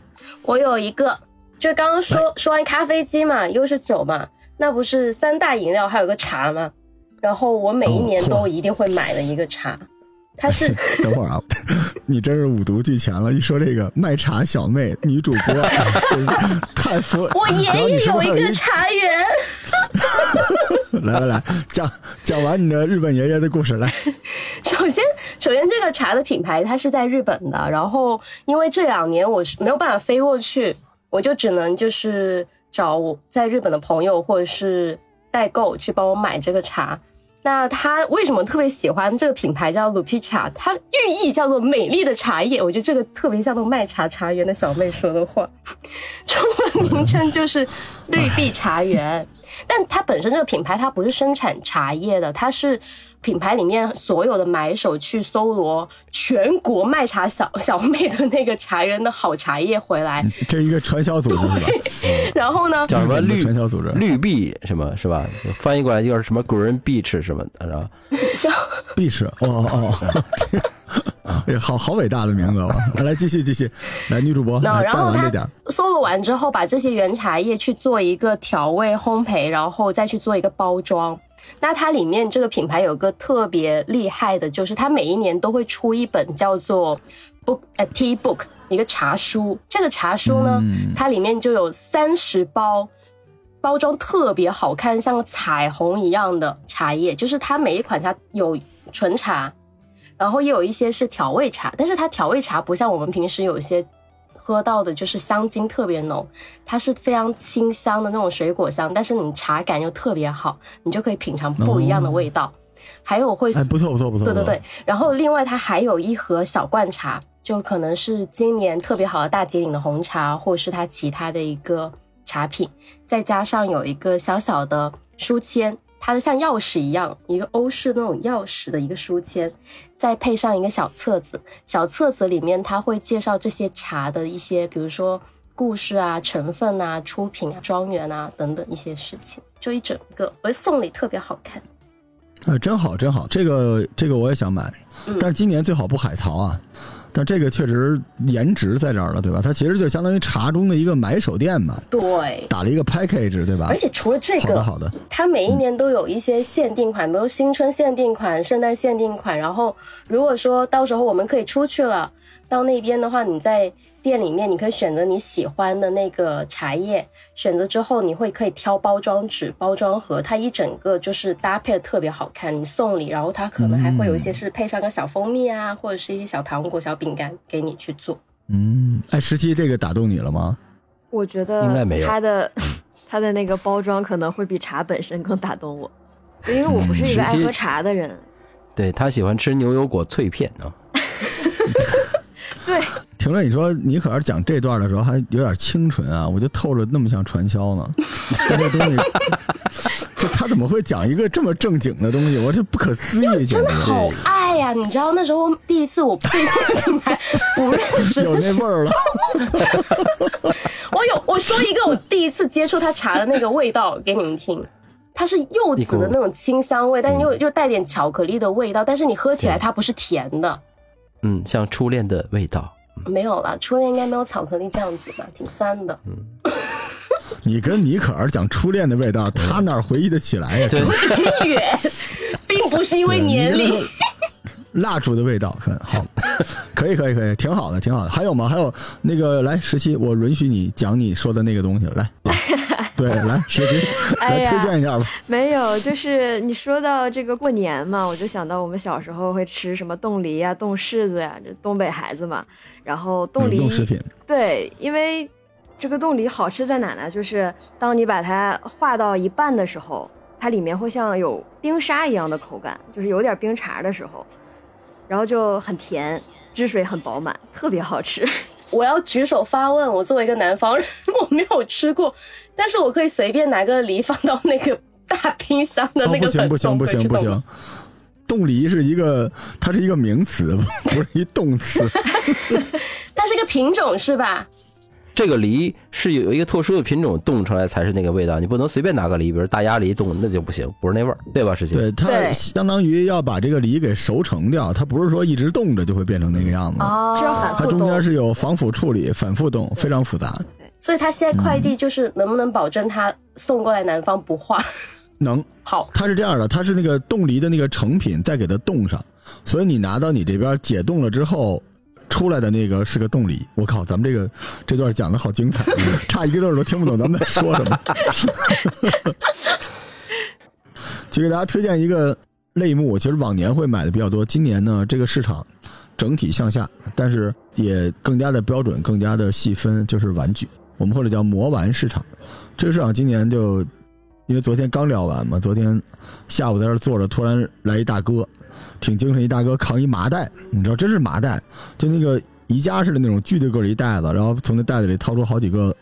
Speaker 4: 我有一个，就刚刚说说完咖啡机嘛，又是酒嘛，那不是三大饮料，还有个茶嘛。然后我每一年都一定会买的一个茶，它是 (laughs)
Speaker 1: 等会儿啊，你真是五毒俱全了。一说这个卖茶小妹女主播，(laughs) 太服。
Speaker 4: 我爷爷有一个茶园。(laughs)
Speaker 1: 来来来，讲讲完你的日本爷爷的故事来。
Speaker 4: 首先，首先这个茶的品牌它是在日本的，然后因为这两年我是没有办法飞过去，我就只能就是找我在日本的朋友或者是代购去帮我买这个茶。那他为什么特别喜欢这个品牌叫鲁皮茶？它寓意叫做美丽的茶叶，我觉得这个特别像那种卖茶茶园的小妹说的话。中文名称就是绿碧茶园，但它本身这个品牌它不是生产茶叶的，它是品牌里面所有的买手去搜罗全国卖茶小小妹的那个茶园的好茶叶回来，
Speaker 1: 这一个传销组织是吧？
Speaker 4: 然后呢，
Speaker 2: 叫什么？绿
Speaker 1: 传销组织。
Speaker 2: 绿币什么是吧？翻译过来就是什么 Green Beach 什么的，是吧？
Speaker 1: 必是哦哦，哎呀，(laughs) 好好伟大的名字哦！(laughs) 来继续继续，来女主播来带
Speaker 4: 然后
Speaker 1: 点儿。
Speaker 4: 搜罗完之后，把这些原茶叶去做一个调味烘焙，然后再去做一个包装。那它里面这个品牌有个特别厉害的，就是它每一年都会出一本叫做 book 呃 tea book 一个茶书。这个茶书呢，它里面就有三十包包装特别好看，像彩虹一样的茶叶，就是它每一款它有纯茶，然后也有一些是调味茶，但是它调味茶不像我们平时有一些喝到的，就是香精特别浓，它是非常清香的那种水果香，但是你茶感又特别好，你就可以品尝不一样的味道。还有会，
Speaker 1: 哎，不错不错不错，
Speaker 4: 对对对。然后另外它还有一盒小罐茶，就可能是今年特别好的大吉岭的红茶，或是它其他的一个。茶品，再加上有一个小小的书签，它的像钥匙一样，一个欧式那种钥匙的一个书签，再配上一个小册子，小册子里面它会介绍这些茶的一些，比如说故事啊、成分啊、出品啊、庄园啊等等一些事情，就一整个，而送礼特别好看。
Speaker 1: 啊，真好真好，这个这个我也想买，但是今年最好不海淘啊。但这个确实颜值在这儿了，对吧？它其实就相当于茶中的一个买手店嘛。
Speaker 4: 对，
Speaker 1: 打了一个 package，对吧？
Speaker 4: 而且除了这个，
Speaker 1: 好的好的，
Speaker 4: 它每一年都有一些限定款，比如新春限定款、圣诞限定款。然后如果说到时候我们可以出去了。到那边的话，你在店里面，你可以选择你喜欢的那个茶叶，选择之后你会可以挑包装纸、包装盒，它一整个就是搭配的特别好看。你送礼，然后它可能还会有一些是配上个小蜂蜜啊，或者是一些小糖果、小饼干给你去做。
Speaker 1: 嗯，哎，十七这个打动你了吗？
Speaker 3: 我觉得
Speaker 2: 应该没有
Speaker 3: 它的它的那个包装可能会比茶本身更打动我，因为我不是一个爱喝茶的人。
Speaker 2: 对他喜欢吃牛油果脆片啊。(laughs)
Speaker 3: 对，
Speaker 1: 婷乐，你说你可是讲这段的时候还有点清纯啊，我就透着那么像传销呢。(laughs) 这东西，就他怎么会讲一个这么正经的东西？我这不可思议，
Speaker 4: 真的好爱呀！你知道那时候第一次我对这个品牌不认识，
Speaker 1: 有那味儿了。(laughs)
Speaker 4: 我有，我说一个我第一次接触他茶的那个味道给你们听，它是柚子的那种清香味，但是又又带点巧克力的味道，但是你喝起来它不是甜的。
Speaker 2: 嗯，像初恋的味道。
Speaker 4: 没有了，初恋应该没有巧克力这样子吧，挺酸的。嗯，
Speaker 1: 你跟尼可儿讲初恋的味道，他哪回忆得起来呀？
Speaker 4: 很远，(laughs) 并不是因为年龄。
Speaker 1: 蜡烛的味道，很好，可以，可以，可以，挺好的，挺好的。还有吗？还有那个，来十七，我允许你讲你说的那个东西，来，(laughs) 对，(laughs) 来十七，来推荐一下吧。
Speaker 3: 没有，就是你说到这个过年嘛，我就想到我们小时候会吃什么冻梨呀、冻柿子呀，这东北孩子嘛。然后冻梨，
Speaker 1: 冻食品。
Speaker 3: 对，因为这个冻梨好吃在哪呢？就是当你把它化到一半的时候，它里面会像有冰沙一样的口感，就是有点冰碴的时候。然后就很甜，汁水很饱满，特别好吃。
Speaker 4: 我要举手发问，我作为一个南方人，我没有吃过，但是我可以随便拿个梨放到那个大冰箱的那个
Speaker 1: 不行不行不行不行，冻梨是一个，它是一个名词，不是一动词。(laughs) (laughs)
Speaker 4: 它是一个品种是吧？
Speaker 2: 这个梨是有一个特殊的品种冻出来才是那个味道，你不能随便拿个梨，比如大鸭梨冻那就不行，不是那味儿，对吧？实际
Speaker 1: 对它相当于要把这个梨给熟成掉，它不是说一直冻着就会变成那个样子。
Speaker 3: 哦，
Speaker 1: 它中间是有防腐处理，反复冻，非常复杂。
Speaker 4: 对，所以它现在快递就是能不能保证它送过来南方不化？(laughs)
Speaker 1: 能。
Speaker 4: 好，
Speaker 1: 它是这样的，它是那个冻梨的那个成品再给它冻上，所以你拿到你这边解冻了之后。出来的那个是个冻梨，我靠，咱们这个这段讲的好精彩，(laughs) 差一个字都听不懂咱们在说什么。(laughs) 就给大家推荐一个类目，其实往年会买的比较多，今年呢这个市场整体向下，但是也更加的标准，更加的细分，就是玩具，我们或者叫魔玩市场。这个市场今年就因为昨天刚聊完嘛，昨天下午在这坐着，突然来一大哥。挺精神一大哥扛一麻袋，你知道真是麻袋，就那个宜家似的那种巨大个一袋子，然后从那袋子里掏出好几个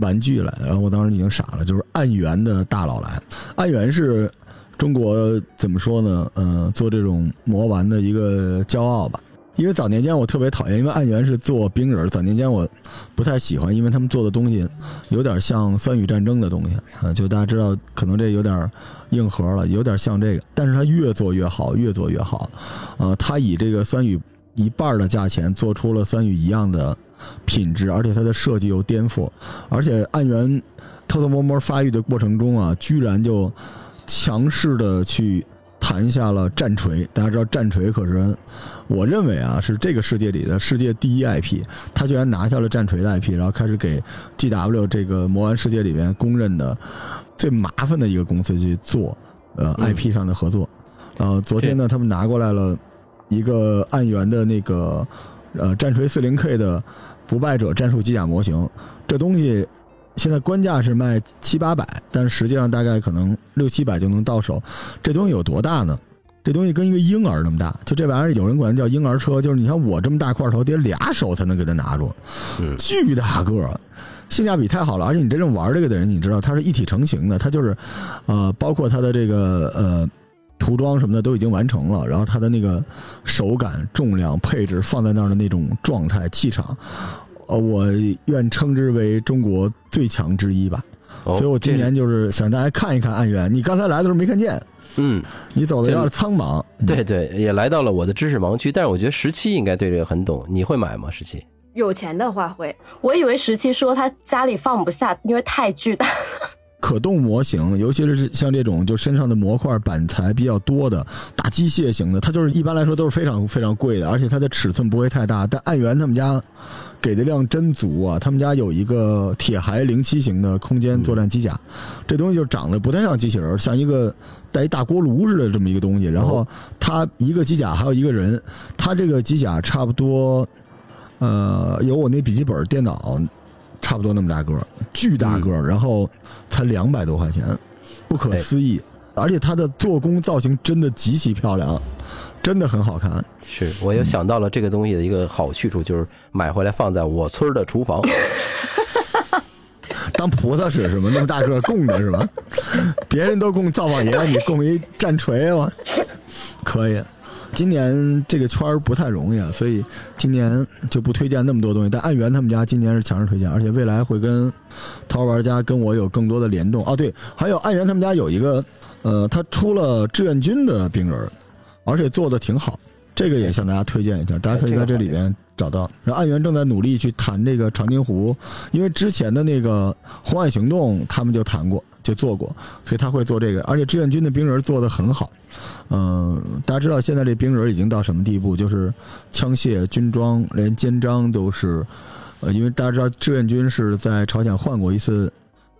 Speaker 1: 玩具来，然后我当时已经傻了，就是暗源的大佬来，暗源是中国怎么说呢？嗯，做这种魔玩的一个骄傲吧。因为早年间我特别讨厌，因为暗源是做冰人，早年间我不太喜欢，因为他们做的东西有点像酸雨战争的东西啊，就大家知道，可能这有点硬核了，有点像这个，但是它越做越好，越做越好，呃，它以这个酸雨一半的价钱做出了酸雨一样的品质，而且它的设计又颠覆，而且暗源偷偷摸摸发育的过程中啊，居然就强势的去。谈下了战锤。大家知道战锤可是，我认为啊是这个世界里的世界第一 IP。他居然拿下了战锤的 IP，然后开始给 GW 这个魔玩世界里面公认的最麻烦的一个公司去做呃 IP 上的合作。呃，昨天呢，他们拿过来了一个暗源的那个呃战锤四零 K 的不败者战术机甲模型，这东西现在官价是卖七八百，但是实际上大概可能六七百就能到手。这东西有多大呢？这东西跟一个婴儿那么大，就这玩意儿有人管它叫婴儿车，就是你看我这么大块头，得俩手才能给它拿住，巨大个儿。性价比太好了，而且你真正玩这个的人，你知道它是一体成型的，它就是，呃，包括它的这个呃涂装什么的都已经完成了，然后它的那个手感、重量、配置放在那儿的那种状态、气场，呃，我愿称之为中国最强之一吧。所以我今年就是想大家看一看暗源。你刚才来的时候没看见，
Speaker 2: 嗯，
Speaker 1: 你走的有点苍茫。
Speaker 2: 对对，也来到了我的知识盲区，但是我觉得十七应该对这个很懂。你会买吗？十七？
Speaker 3: 有钱的话会。
Speaker 4: 我以为十七说他家里放不下，因为太巨大。
Speaker 1: 可动模型，尤其是像这种就身上的模块板材比较多的大机械型的，它就是一般来说都是非常非常贵的，而且它的尺寸不会太大。但暗源他们家给的量真足啊！他们家有一个铁骸零七型的空间作战机甲，这东西就长得不太像机器人，像一个带一大锅炉似的这么一个东西。然后它一个机甲还有一个人，它这个机甲差不多，呃，有我那笔记本电脑。差不多那么大个儿，巨大个儿，然后才两百多块钱，不可思议。而且它的做工造型真的极其漂亮，真的很好看。
Speaker 2: 是我又想到了这个东西的一个好去处，就是买回来放在我村的厨房，(laughs)
Speaker 1: 当菩萨使是吗？那么大个供着是吧？别人都供灶王爷，你供一战锤吗？可以。今年这个圈不太容易啊，所以今年就不推荐那么多东西。但暗源他们家今年是强势推荐，而且未来会跟淘玩家跟我有更多的联动。哦，对，还有暗源他们家有一个，呃，他出了志愿军的兵人，而且做的挺好，这个也向大家推荐一下，大家可以在这里边找到。然后暗源正在努力去谈这个长津湖，因为之前的那个红海行动他们就谈过。就做过，所以他会做这个，而且志愿军的兵人做的很好。嗯，大家知道现在这兵人已经到什么地步？就是枪械、军装，连肩章都是。呃，因为大家知道志愿军是在朝鲜换过一次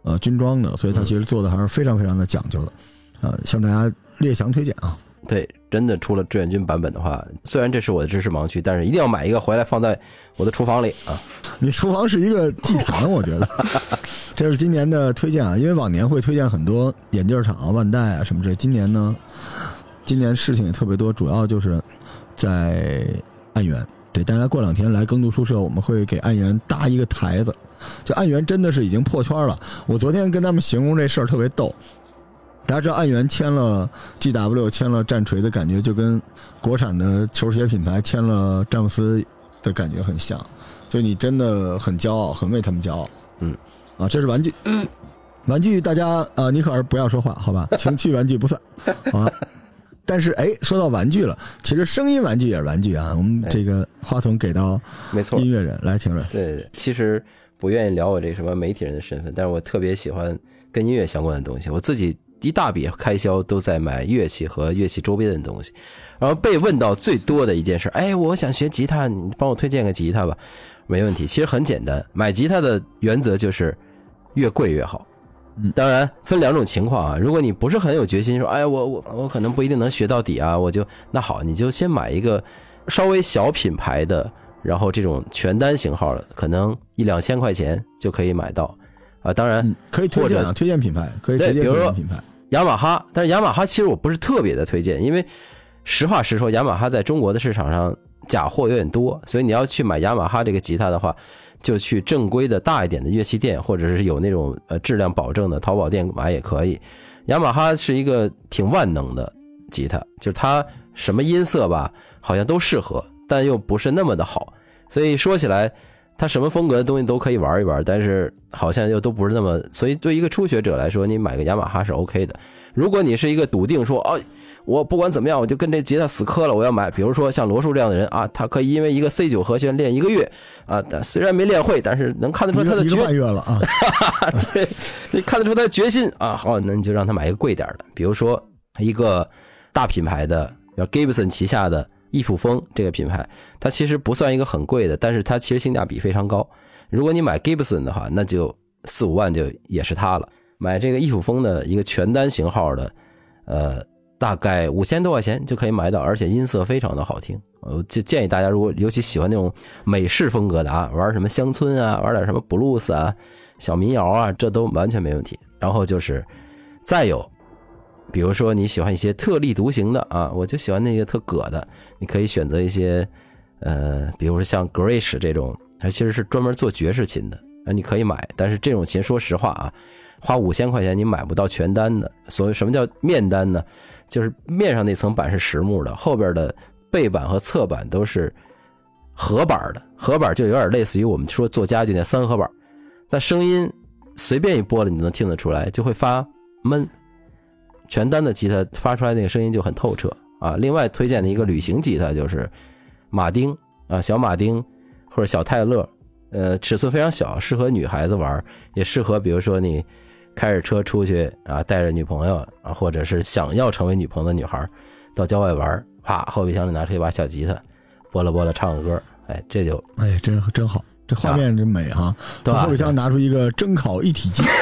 Speaker 1: 呃军装的，所以他其实做的还是非常非常的讲究的。呃，向大家列强推荐啊。
Speaker 2: 对，真的出了志愿军版本的话，虽然这是我的知识盲区，但是一定要买一个回来放在我的厨房里啊。(laughs)
Speaker 1: 你厨房是一个祭坛，我觉得。(laughs) 这是今年的推荐啊，因为往年会推荐很多眼镜厂、万代啊什么这，今年呢，今年事情也特别多，主要就是在暗源。对，大家过两天来耕读书社，我们会给暗源搭一个台子。就暗源真的是已经破圈了。我昨天跟他们形容这事儿特别逗。大家知道暗源签了 G W 签了战锤的感觉，就跟国产的球鞋品牌签了詹姆斯的感觉很像。就你真的很骄傲，很为他们骄傲。嗯。啊，这是玩具。嗯，玩具，大家啊，尼克尔不要说话，好吧？情趣玩具不算啊。(laughs) 但是，哎，说到玩具了，其实声音玩具也是玩具啊。我们这个话筒给到
Speaker 2: 没错
Speaker 1: 音乐人来听着。
Speaker 2: 对，其实不愿意聊我这什么媒体人的身份，但是我特别喜欢跟音乐相关的东西。我自己一大笔开销都在买乐器和乐器周边的东西。然后被问到最多的一件事，哎，我想学吉他，你帮我推荐个吉他吧。没问题，其实很简单，买吉他的原则就是。越贵越好，嗯，当然分两种情况啊。如果你不是很有决心，说，哎，我我我可能不一定能学到底啊，我就那好，你就先买一个稍微小品牌的，然后这种全单型号的，可能一两千块钱就可以买到啊。当然
Speaker 1: 可以推荐啊，推荐品牌可以推荐品牌，
Speaker 2: 雅马哈。但是雅马哈其实我不是特别的推荐，因为实话实说，雅马哈在中国的市场上假货有点多，所以你要去买雅马哈这个吉他的话。就去正规的大一点的乐器店，或者是有那种呃质量保证的淘宝店买也可以。雅马哈是一个挺万能的吉他，就是它什么音色吧，好像都适合，但又不是那么的好。所以说起来，它什么风格的东西都可以玩一玩，但是好像又都不是那么。所以对一个初学者来说，你买个雅马哈是 OK 的。如果你是一个笃定说哦。我不管怎么样，我就跟这吉他死磕了。我要买，比如说像罗叔这样的人啊，他可以因为一个 C 九和弦练一个月啊，虽然没练会，但是能看得出他的决
Speaker 1: 心月了啊。(laughs)
Speaker 2: 对，你看得出他的决心啊。好，那你就让他买一个贵点的，比如说一个大品牌的，叫 Gibson 旗下的易普风这个品牌，它其实不算一个很贵的，但是它其实性价比非常高。如果你买 Gibson 的话，那就四五万就也是它了。买这个易普风的一个全单型号的，呃，大概五千多块钱就可以买到，而且音色非常的好听。呃，就建议大家，如果尤其喜欢那种美式风格的啊，玩什么乡村啊，玩点什么布鲁斯啊、小民谣啊，这都完全没问题。然后就是再有，比如说你喜欢一些特立独行的啊，我就喜欢那个特葛的，你可以选择一些，呃，比如说像 Grish 这种，它其实是专门做爵士琴的啊，你可以买。但是这种琴，说实话啊，花五千块钱你买不到全单的。所谓什么叫面单呢？就是面上那层板是实木的，后边的背板和侧板都是合板的。合板就有点类似于我们说做家具那三合板，那声音随便一拨了，你能听得出来，就会发闷。全单的吉他发出来那个声音就很透彻啊。另外推荐的一个旅行吉他就是马丁啊，小马丁或者小泰勒，呃，尺寸非常小，适合女孩子玩，也适合比如说你开着车出去啊，带着女朋友啊，或者是想要成为女朋友的女孩到郊外玩，啪，后备箱里拿出一把小吉他，拨了拨了唱个歌，哎，这就
Speaker 1: 哎，真真好，这画面真美哈！从后备箱拿出一个蒸烤一体机。(laughs)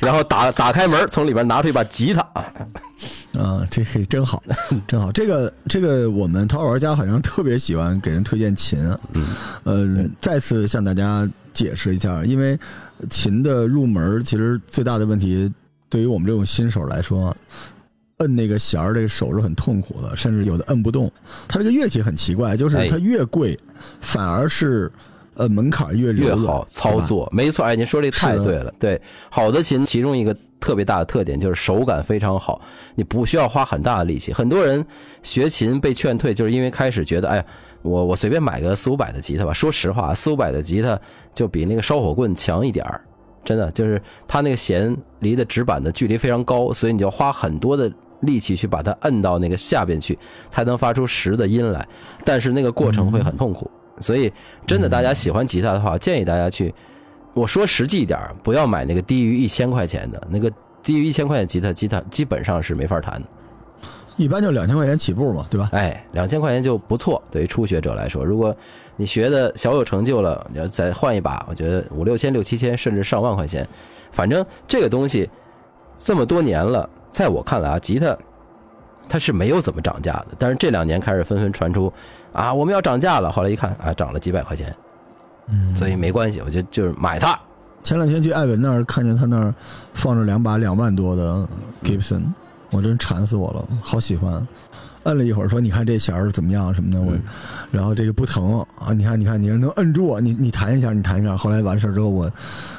Speaker 2: 然后打打开门，从里边拿出一把吉他，
Speaker 1: 啊，这嘿真好，真好。这个这个，我们淘宝玩家好像特别喜欢给人推荐琴，嗯，呃，再次向大家解释一下，因为琴的入门其实最大的问题，对于我们这种新手来说，摁那个弦儿，这个手是很痛苦的，甚至有的摁不动。它这个乐器很奇怪，就是它越贵，反而是。呃，门槛越
Speaker 2: 越好操作，没错。哎，您说这太对了。对，好的琴，其中一个特别大的特点就是手感非常好，你不需要花很大的力气。很多人学琴被劝退，就是因为开始觉得，哎呀，我我随便买个四五百的吉他吧。说实话，四五百的吉他就比那个烧火棍强一点儿，真的就是它那个弦离的指板的距离非常高，所以你就要花很多的力气去把它摁到那个下边去，才能发出实的音来。但是那个过程会很痛苦。所以，真的，大家喜欢吉他的话，建议大家去。我说实际一点，不要买那个低于一千块钱的那个低于一千块钱吉他，吉他基本上是没法弹的。
Speaker 1: 一般就两千块钱起步嘛，对吧？
Speaker 2: 哎，两千块钱就不错。对于初学者来说，如果你学的小有成就了，你要再换一把，我觉得五六千、六七千，甚至上万块钱，反正这个东西这么多年了，在我看来啊，吉他它是没有怎么涨价的。但是这两年开始纷纷传出。啊，我们要涨价了。后来一看，啊，涨了几百块钱，嗯，所以没关系，我就就是买它。
Speaker 1: 前两天去艾文那儿，看见他那儿放着两把两万多的 Gibson，我真馋死我了，好喜欢。摁了一会儿，说你看这弦儿怎么样什么的，我，然后这个不疼啊，你看你看你能摁住，你你弹一下，你弹一下。后来完事儿之后，我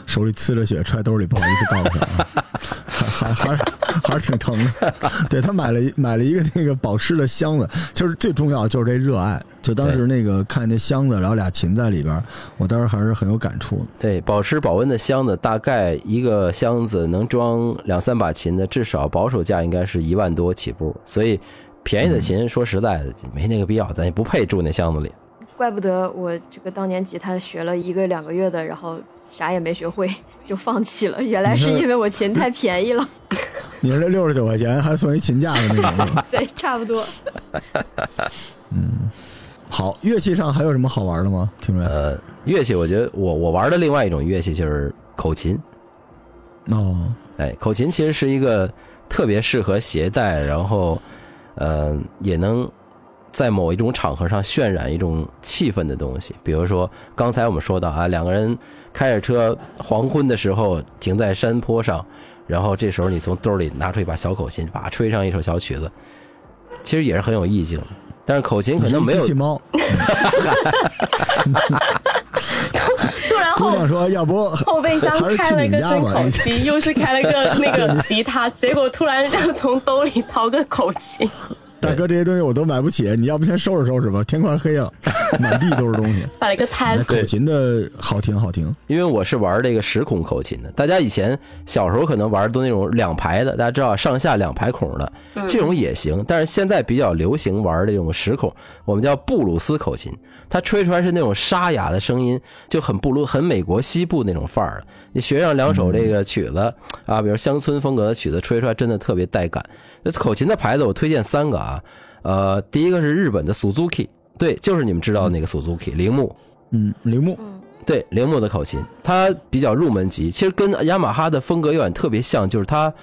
Speaker 1: 手里呲着血，揣兜里不好意思告诉他，(laughs) 还还还 (laughs) 还是挺疼的。对他买了买了一个那个保湿的箱子，就是最重要就是这热爱。就当时那个看那箱子，然后俩琴在里边，我当时还是很有感触。
Speaker 2: 对，保湿保温的箱子，大概一个箱子能装两三把琴的，至少保守价应该是一万多起步，所以。便宜的琴，说实在的，没那个必要，咱也不配住那箱子里。
Speaker 3: 怪不得我这个当年吉他学了一个两个月的，然后啥也没学会就放弃了。原来是因为我琴太便宜了。(laughs)
Speaker 1: 你这六十九块钱还送一琴架的那种？
Speaker 3: 对，差不多。(laughs)
Speaker 1: 嗯，好，乐器上还有什么好玩的吗？听说
Speaker 2: 呃，乐器，我觉得我我玩的另外一种乐器就是口琴。
Speaker 1: 哦，
Speaker 2: 哎，口琴其实是一个。特别适合携带，然后，呃，也能在某一种场合上渲染一种气氛的东西。比如说，刚才我们说到啊，两个人开着车，黄昏的时候停在山坡上，然后这时候你从兜里拿出一把小口琴，把吹上一首小曲子，其实也是很有意境。但是口琴可能没有。
Speaker 1: 猫。
Speaker 4: 姑
Speaker 1: 娘说：“ (laughs) 要不
Speaker 4: 后备箱开了个真口琴，又是开了个 (laughs) 那个吉他，结果突然从兜里掏个口琴。”
Speaker 1: 大哥，这些东西我都买不起，你要不先收拾收拾吧？天快黑了，满地都是东西。(laughs)
Speaker 4: 摆了个摊
Speaker 1: 那，口琴的好听好听，
Speaker 2: 因为我是玩这个十孔口琴的，大家以前小时候可能玩的都那种两排的，大家知道上下两排孔的，这种也行。但是现在比较流行玩这种十孔，我们叫布鲁斯口琴，它吹出来是那种沙哑的声音，就很布鲁很美国西部那种范儿的。你学上两首这个曲子啊，比如乡村风格的曲子，吹出来真的特别带感。那口琴的牌子我推荐三个啊，呃，第一个是日本的 Suzuki，对，就是你们知道的那个 Suzuki 铃木。
Speaker 1: 嗯，铃木，
Speaker 2: 对，铃木的口琴，它比较入门级，其实跟雅马哈的风格有点特别像，就是它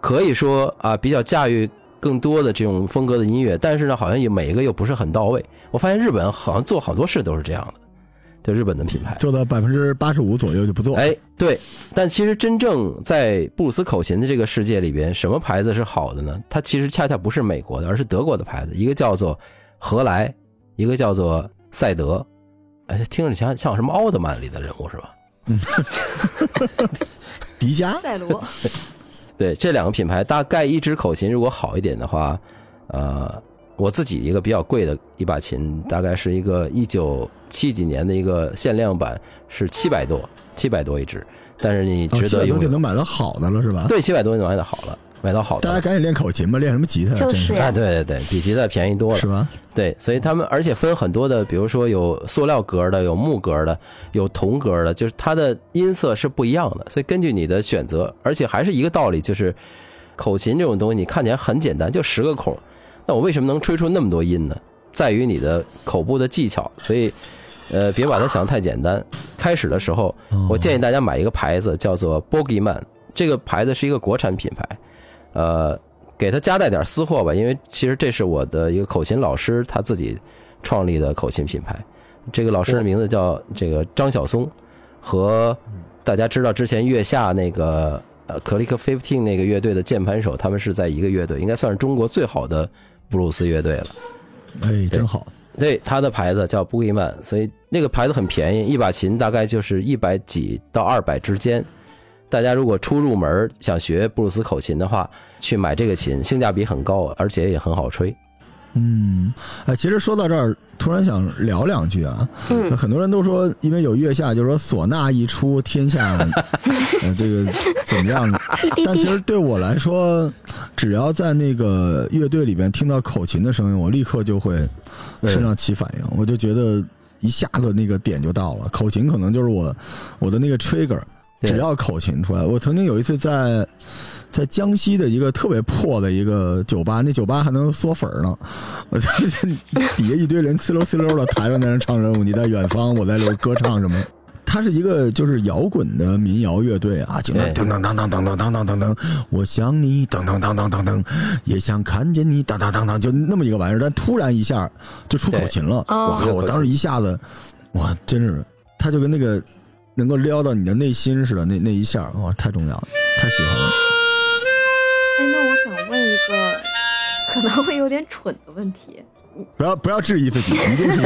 Speaker 2: 可以说啊比较驾驭更多的这种风格的音乐，但是呢，好像也每一个又不是很到位。我发现日本好像做好多事都是这样的，就日本的品牌。
Speaker 1: 做到百分之八十五左右就不做。
Speaker 2: 哎，对，但其实真正在布鲁斯口琴的这个世界里边，什么牌子是好的呢？它其实恰恰不是美国的，而是德国的牌子，一个叫做荷莱，一个叫做赛德。哎，听着像像什么奥特曼里的人物是吧？
Speaker 1: 嗯 (laughs) 迪迦，
Speaker 3: 赛罗，
Speaker 2: 对，这两个品牌大概一支口琴如果好一点的话，呃，我自己一个比较贵的一把琴，大概是一个一九七几年的一个限量版，是七百多，七百多一支，但是你
Speaker 1: 哦，
Speaker 2: 值得拥有。
Speaker 1: 这就能买到好的了是吧？，
Speaker 2: 对，七百多就买到好了，买到好的。
Speaker 1: 大家赶紧练口琴吧，练什么吉他？真是
Speaker 4: 就是
Speaker 2: 对对对，比吉他便宜多了
Speaker 1: 是。吧？
Speaker 2: 对，所以他们而且分很多的，比如说有塑料格的，有木格的，有铜格的，就是它的音色是不一样的。所以根据你的选择，而且还是一个道理，就是口琴这种东西，你看起来很简单，就十个孔，那我为什么能吹出那么多音呢？在于你的口部的技巧。所以，呃，别把它想得太简单。开始的时候，我建议大家买一个牌子，叫做 Bogeyman，这个牌子是一个国产品牌，呃，给他夹带点私货吧，因为其实这是我的一个口琴老师他自己创立的口琴品牌。这个老师的名字叫这个张晓松，和大家知道之前月下那个呃 Click Fifteen 那个乐队的键盘手，他们是在一个乐队，应该算是中国最好的布鲁斯乐队了。
Speaker 1: 哎，真好。
Speaker 2: 对，他的牌子叫布利曼，所以那个牌子很便宜，一把琴大概就是一百几到二百之间。大家如果初入门想学布鲁斯口琴的话，去买这个琴，性价比很高，而且也很好吹。
Speaker 1: 嗯，哎，其实说到这儿，突然想聊两句啊。
Speaker 4: 嗯
Speaker 1: 很多人都说，因为有月下，就是说唢呐一出，天下，(laughs) 呃，这个怎么样？(laughs) 但其实对我来说，只要在那个乐队里边听到口琴的声音，我立刻就会身上起反应，我就觉得一下子那个点就到了。口琴可能就是我我的那个 trigger，只要口琴出来，我曾经有一次在。在江西的一个特别破的一个酒吧，那酒吧还能嗦粉儿呢。我 (laughs) 就底下一堆人呲溜呲溜的，台上在那唱人物，你在远方，我在这歌唱什么。它是一个就是摇滚的民谣乐队啊，经常噔噔噔噔噔噔噔噔噔噔，我想你噔噔噔噔噔噔，也想看见你噔噔噔噔，就那么一个玩意儿。但突然一下就出口琴了，
Speaker 4: 我
Speaker 1: 靠！我当时一下子，哇，真是，他就跟那个能够撩到你的内心似的，那那一下，哇，太重要了，太喜欢了。
Speaker 3: 可能会有点蠢的问题，
Speaker 1: 不要不要质疑自己，一定 (laughs)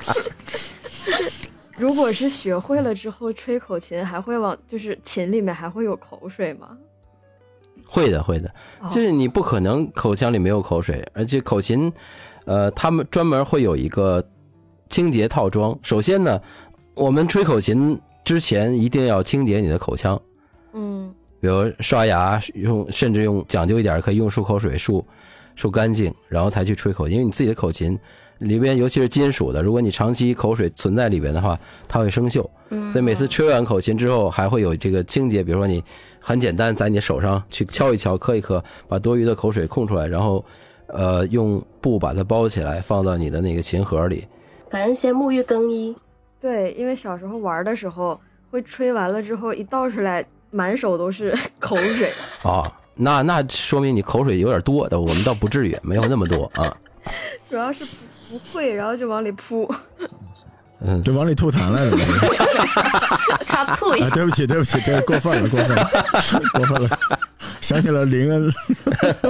Speaker 1: 是
Speaker 3: 如果是学会了之后吹口琴，还会往就是琴里面还会有口水吗？
Speaker 2: 会的，会的，
Speaker 3: 哦
Speaker 2: 就是你不可能口腔里没有口水，而且口琴，呃，他们专门会有一个清洁套装。首先呢，我们吹口琴之前一定要清洁你的口腔，
Speaker 3: 嗯
Speaker 2: 比如刷牙，用甚至用讲究一点，可以用漱口水漱漱干净，然后才去吹口琴。因为你自己的口琴里边，尤其是金属的，如果你长期口水存在里边的话，它会生锈。
Speaker 4: 嗯
Speaker 2: 所以每次吹完口琴之后，还会有这个清洁，比如说你很简单，在你手上去敲一敲、磕一磕，把多余的口水控出来，然后呃用布把它包起来，放到你的那个琴盒里。
Speaker 4: 反正先沐浴更衣，
Speaker 3: 对，因为小时候玩的时候会吹完了之后一倒出来，满手都是 (laughs) 口水。
Speaker 2: 啊，(laughs) 那那说明你口水有点多的，我们倒不至于，没有那么多啊。
Speaker 3: 主要是不不会，然后就往里扑。
Speaker 2: 嗯，
Speaker 1: 就往里吐痰来了。
Speaker 4: 他吐一
Speaker 1: 啊，对不起，对不起，这过分了，过分了，过分了。想起了林恩，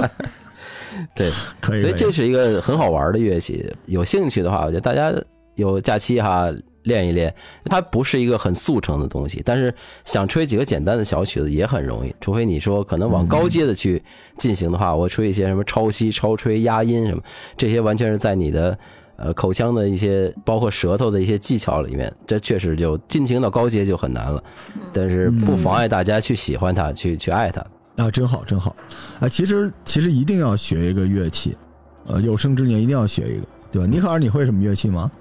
Speaker 1: (laughs)
Speaker 2: 对，
Speaker 1: 可以
Speaker 2: 所以这是一个很好玩的乐器。有兴趣的话，我觉得大家有假期哈，练一练。它不是一个很速成的东西，但是想吹几个简单的小曲子也很容易。除非你说可能往高阶的去进行的话，我吹一些什么超吸、超吹、压音什么，这些完全是在你的呃口腔的一些，包括舌头的一些技巧里面。这确实就进行到高阶就很难了，但是不妨碍大家去喜欢它，去去爱它。
Speaker 1: 啊，真好，真好！啊，其实其实一定要学一个乐器，呃，有生之年一定要学一个，对吧？尼克尔，你会什么乐器吗？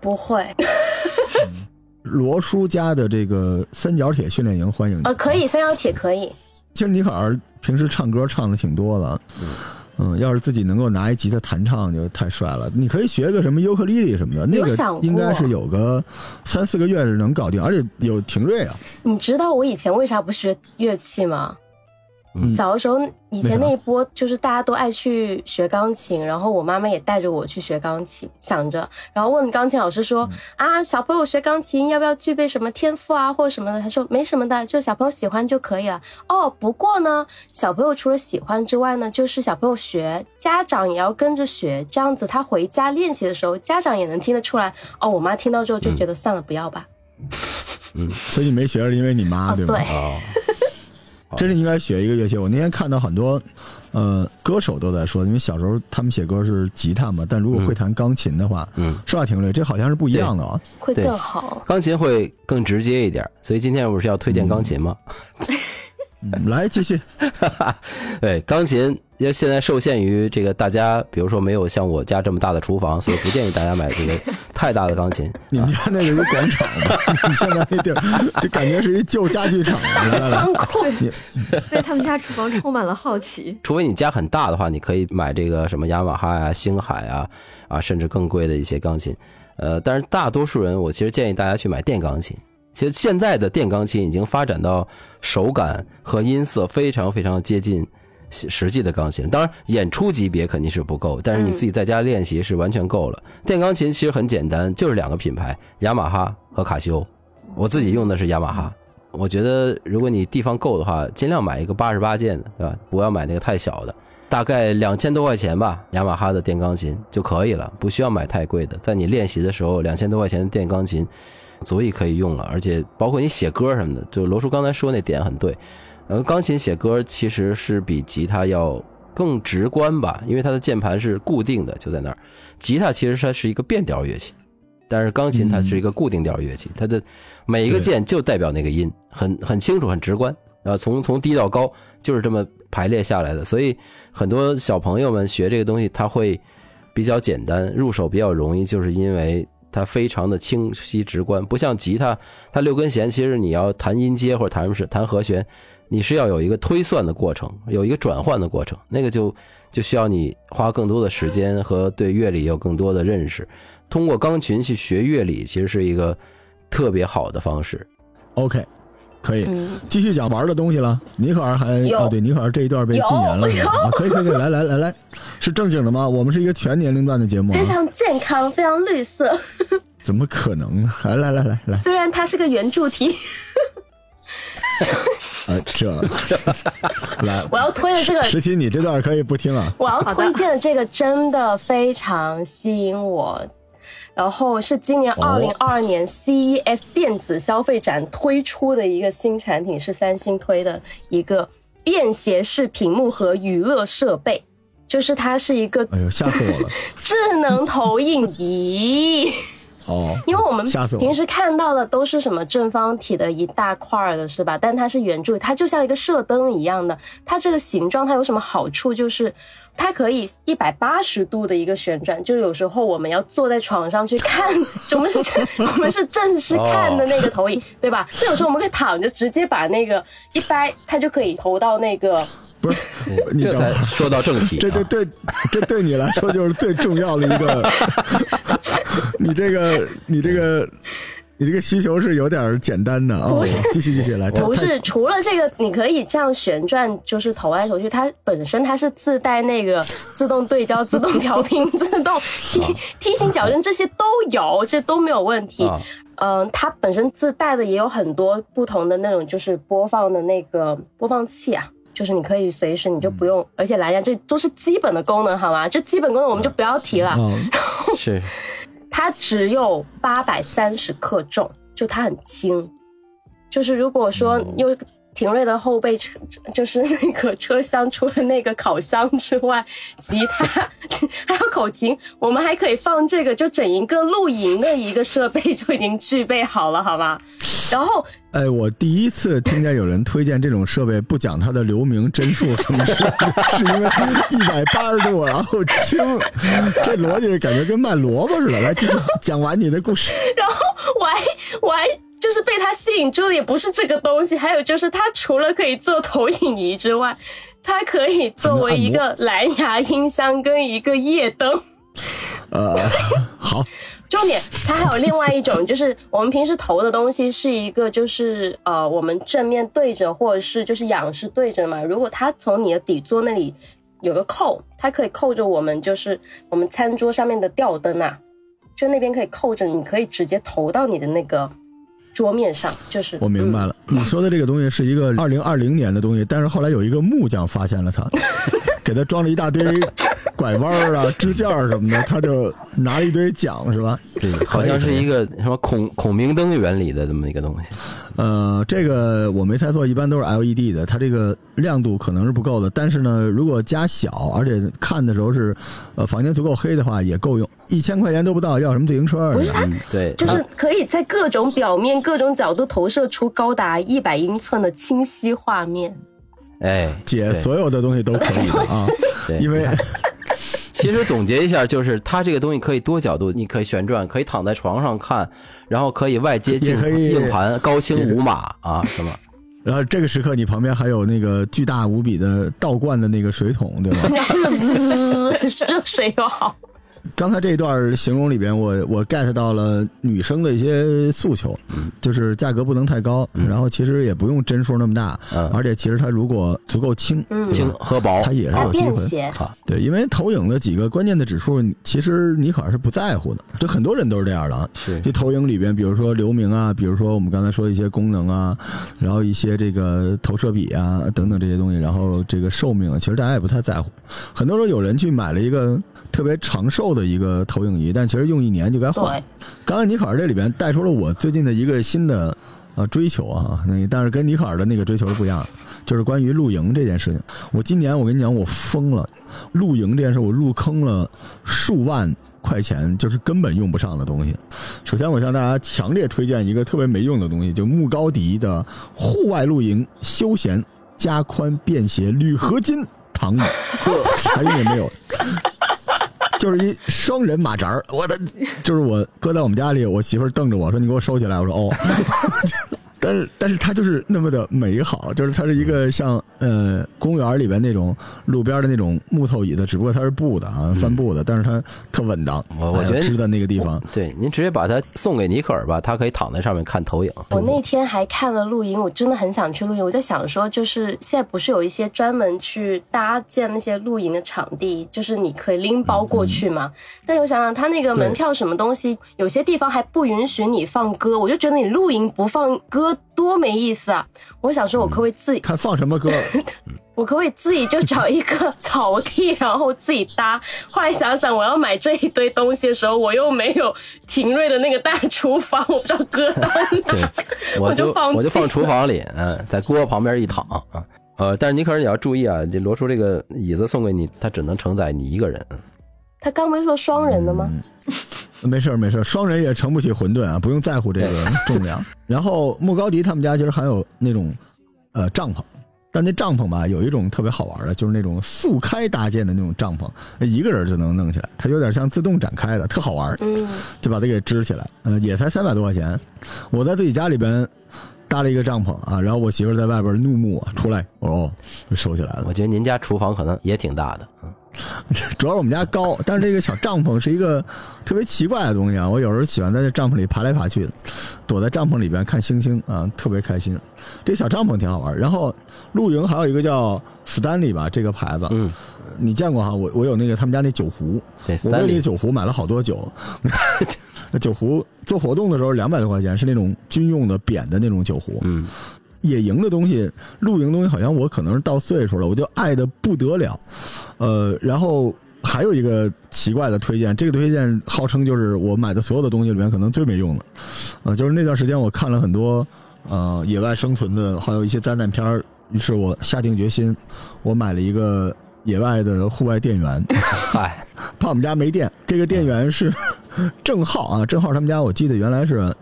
Speaker 4: 不会，
Speaker 1: 罗叔家的这个三角铁训练营欢迎你。
Speaker 4: 呃，可以，三角铁可以。
Speaker 1: 其实尼可尔平时唱歌唱的挺多的，嗯，要是自己能够拿一吉他弹唱就太帅了。你可以学个什么尤克里里什么的，那个应该是有个三四个月是能搞定，而且有廷瑞啊。
Speaker 4: 你知道我以前为啥不学乐器吗？小的时候，以前那一波就是大家都爱去学钢琴，然后我妈妈也带着我去学钢琴，想着，然后问钢琴老师说：“啊，小朋友学钢琴要不要具备什么天赋啊，或者什么的？”他说：“没什么的，就小朋友喜欢就可以了。”哦，不过呢，小朋友除了喜欢之外呢，就是小朋友学，家长也要跟着学，这样子他回家练习的时候，家长也能听得出来。哦，我妈听到之后就觉得算了，不要吧。
Speaker 1: 所以你没学是因为你妈，
Speaker 4: 哦，
Speaker 1: 对吧？
Speaker 4: 对，
Speaker 1: 真是应该学一个乐器。我那天看到很多，呃，歌手都在说，因为小时候他们写歌是吉他嘛，但如果会弹钢琴的话，
Speaker 2: 嗯，
Speaker 1: 是吧，廷瑞？这好像是不一样的啊。
Speaker 4: 会更好。
Speaker 2: 钢琴会更直接一点，所以今天不是要推荐钢琴吗？
Speaker 1: 嗯 (laughs) 来继续，
Speaker 2: 对，(laughs) 钢琴因为现在受限于这个大家，比如说没有像我家这么大的厨房，所以不建议大家买这个太大的钢琴。(laughs)
Speaker 1: 你们家那个一广场吗？(laughs) 你现在那地儿就感觉是一旧家具厂。
Speaker 4: 仓库
Speaker 3: 对他们家厨房充满了好奇。
Speaker 2: 除非你家很大的话，你可以买这个什么雅马哈呀、星海啊啊，甚至更贵的一些钢琴。呃，但是大多数人，我其实建议大家去买电钢琴。其实现在的电钢琴已经发展到手感和音色非常非常接近实实际的钢琴。当然，演出级别肯定是不够，但是你自己在家练习是完全够了。电钢琴其实很简单，就是两个品牌，雅马哈和卡西欧。我自己用的是雅马哈。我觉得如果你地方够的话，尽量买一个八十八键的，对吧？不要买那个太小的，大概两千多块钱吧，雅马哈的电钢琴就可以了，不需要买太贵的。在你练习的时候，两千多块钱的电钢琴足以可以用了，而且包括你写歌什么的，就罗叔刚才说那点很对。呃，钢琴写歌其实是比吉他要更直观吧，因为它的键盘是固定的，就在那儿。吉他其实它是一个变调乐器，但是钢琴它是一个固定调乐器，它的每一个键就代表那个音，很很清楚，很直观。然后从从低到高就是这么排列下来的，所以很多小朋友们学这个东西，他会比较简单，入手比较容易，就是因为它非常的清晰直观，不像吉他，它六根弦其实你要弹音阶或者弹什么弹和弦，你是要有一个推算的过程，有一个转换的过程，那个就就需要你花更多的时间和对乐理有更多的认识。通过钢琴去学乐理，其实是一个特别好的方式。
Speaker 1: OK，可以
Speaker 4: 嗯
Speaker 1: 继续讲玩的东西了。尼克尔还
Speaker 4: 有
Speaker 1: 哦，对，尼克尔这一段被禁言了是吧？啊，可以可以可以，来来来来，是正经的吗？我们是一个全年龄段的节目啊
Speaker 4: 非，常健康，非常绿色。(laughs)
Speaker 1: 怎么可能呢？来来来来来，
Speaker 4: 虽然它是个圆柱体，(laughs)
Speaker 1: 啊，这 (laughs) 来，
Speaker 4: 我要推的这个，
Speaker 1: 石奇，你这段可以不听啊。
Speaker 4: 我要推荐的这个真的非常吸引我。然后是今年二零二二年 CES 电子消费展推出的一个新产品，是三星推的一个便携式屏幕和娱乐设备，就是它是一个
Speaker 1: 哎呦，吓死我了！(laughs)
Speaker 4: 智能投影仪。
Speaker 1: 哦，
Speaker 4: 因为我们平时看到的都是什么正方体的一大块儿的，是吧？但它是圆柱，它就像一个射灯一样的。它这个形状它有什么好处？就是它可以一百八十度的一个旋转，就有时候我们要坐在床上去看，(laughs) 我们是正我们是正式看的那个投影，对吧？那有时候我们可以躺着直接把那个一掰，它就可以投到那个
Speaker 1: 不是，(laughs) 你
Speaker 2: 这才说到正题、啊，
Speaker 1: 这就对，这对你来说就是最重要的一个。(laughs) 你这个，你这个，你这个需求是有点简单的啊。
Speaker 4: 不是
Speaker 1: 继续继续来，(laughs)
Speaker 4: 不是，除了这个，你可以这样旋转，就是投来投去。它本身它是自带那个自动对焦、自动调频、(laughs) 自动梯梯形矫正，这些都有，这都没有问题。
Speaker 2: 啊
Speaker 4: 嗯、它本身自带的也有很多不同的那种，就是播放的那个播放器啊。就是你可以随时，你就不用，而且蓝牙这都是基本的功能，好吗？就基本功能我们就不要提了。
Speaker 1: 啊，(laughs)
Speaker 2: 是
Speaker 4: 它只有八百三十克重，就它很轻。就是如果说又廷瑞的后备车，就是 (laughs) 那个车厢，除了那个烤箱之外，吉他 (laughs) 还有口琴，我们还可以放这个，就整一个露营的一个设备就已经具备好了，好吧？然后，
Speaker 1: 哎，我第一次听见有人推荐这种设备，不讲它的流明帧数什么的，是因为一百八十度然后轻，这逻辑感觉跟卖萝卜似的。来，继续讲完你的故事。
Speaker 4: 然后我还我还就是被它吸引住的也不是这个东西，还有就是它除了可以做投影仪之外，它可以作为一个蓝牙音箱跟一个夜灯。(laughs)
Speaker 1: 呃，好。
Speaker 4: 重点，它还有另外一种，就是我们平时投的东西是一个，就是呃，我们正面对着，或者是就是仰视对着嘛。如果它从你的底座那里有个扣，它可以扣着我们，就是我们餐桌上面的吊灯啊，就那边可以扣着，你可以直接投到你的那个桌面上。就是
Speaker 1: 我明白了，你说的这个东西是一个二零二零年的东西，但是后来有一个木匠发现了它，(laughs) 给他装了一大堆。拐弯儿啊，支架什么的，他就拿了一堆奖，是吧？
Speaker 2: 对，好像是一个什么孔孔明灯原理的这么一个东西。
Speaker 1: 呃，这个我没猜错，一般都是 LED 的，它这个亮度可能是不够的。但是呢，如果加小，而且看的时候是呃房间足够黑的话，也够用。一千块钱都不到，要什么自行车？
Speaker 4: 不是它，
Speaker 2: 对，
Speaker 4: 就是可以在各种表面、各种角度投射出高达一百英寸的清晰画面。
Speaker 2: 哎，
Speaker 1: 姐，所有的东西都可以的啊，(laughs) 因为。(laughs)
Speaker 2: 其实总结一下，就是它这个东西可以多角度，你可以旋转，可以躺在床上看，然后可以外接硬硬盘、高清无码啊 (laughs) 什么。
Speaker 1: 然后这个时刻，你旁边还有那个巨大无比的倒灌的那个水桶，对吧？
Speaker 4: 热水又好。
Speaker 1: 刚才这一段形容里边，我我 get 到了女生的一些诉求，就是价格不能太高，然后其实也不用帧数那么大，而且其实它如果足够轻，
Speaker 2: 轻和薄，
Speaker 1: 它也是有机会。对，因为投影的几个关键的指数，其实尼可是不在乎的，这很多人都是这样的啊。这投影里边，比如说流明啊，比如说我们刚才说的一些功能啊，然后一些这个投射比啊等等这些东西，然后这个寿命，其实大家也不太在乎。很多时候有人去买了一个。特别长寿的一个投影仪，但其实用一年就该换。刚才尼卡尔这里边带出了我最近的一个新的呃追求啊，那但是跟尼卡尔的那个追求是不一样的，就是关于露营这件事情。我今年我跟你讲，我疯了，露营这件事我入坑了数万块钱，就是根本用不上的东西。首先，我向大家强烈推荐一个特别没用的东西，就牧高迪的户外露营休闲加宽便携铝合金躺椅，啥用也没有。就是一双人马扎儿，我的，就是我搁在我们家里，我媳妇瞪着我说：“你给我收起来。”我说：“哦。” (laughs) 但是，但是它就是那么的美好，就是它是一个像呃公园里边那种路边的那种木头椅子，只不过它是布的啊，帆布的，但是它特稳当。
Speaker 2: 我我觉得
Speaker 1: 支在那个地方，
Speaker 2: 对，您直接把它送给尼克尔吧，他可以躺在上面看投影。
Speaker 4: 我那天还看了露营，我真的很想去露营。我在想说，就是现在不是有一些专门去搭建那些露营的场地，就是你可以拎包过去嘛？但我想想，他那个门票什么东西，有些地方还不允许你放歌，我就觉得你露营不放歌。多没意思啊！我想说，我可不可以自己
Speaker 1: 看放什么歌？(laughs)
Speaker 4: 我可不可以自己就找一个草地，然后自己搭？后来想想，我要买这一堆东西的时候，我又没有廷瑞的那个大厨房，我不知道搁到哪，(laughs) (laughs)
Speaker 2: 我
Speaker 4: 就放
Speaker 2: 我就放厨房里，嗯，在锅旁边一躺啊。呃，但是你可是你要注意啊，这罗叔这个椅子送给你，它只能承载你一个人。
Speaker 4: 他刚不是说双人的吗？
Speaker 1: 没事没事双人也盛不起馄饨啊，不用在乎这个 (laughs) 重量。然后穆高迪他们家其实还有那种呃帐篷，但那帐篷吧有一种特别好玩的，就是那种速开搭建的那种帐篷，一个人就能弄起来，它有点像自动展开的，特好玩。嗯，就把它给支起来，呃，也才三百多块钱。我在自己家里边搭了一个帐篷啊，然后我媳妇在外边怒目啊，出来，哦，收起来了。
Speaker 2: 我觉得您家厨房可能也挺大的，嗯。(laughs)
Speaker 1: 主要是我们家高，但是这个小帐篷是一个特别奇怪的东西啊！我有时候喜欢在这帐篷里爬来爬去的，躲在帐篷里边看星星啊，特别开心。这小帐篷挺好玩。然后露营还有一个叫 Stanley 吧，这个牌子，嗯，你见过哈？我我有那个他们家那酒壶，我为那酒壶买了好多酒。(laughs) 那酒壶做活动的时候两百多块钱，是那种军用的扁的那种酒壶，嗯。野营的东西，露营东西，好像我可能是到岁数了，我就爱的不得了，呃，然后还有一个奇怪的推荐，这个推荐号称就是我买的所有的东西里面可能最没用的，呃，就是那段时间我看了很多呃野外生存的，还有一些灾难片儿，于是我下定决心，我买了一个野外的户外电源，
Speaker 2: 嗨，(laughs)
Speaker 1: 怕我们家没电。这个电源是郑浩啊，郑浩他们家我记得原来是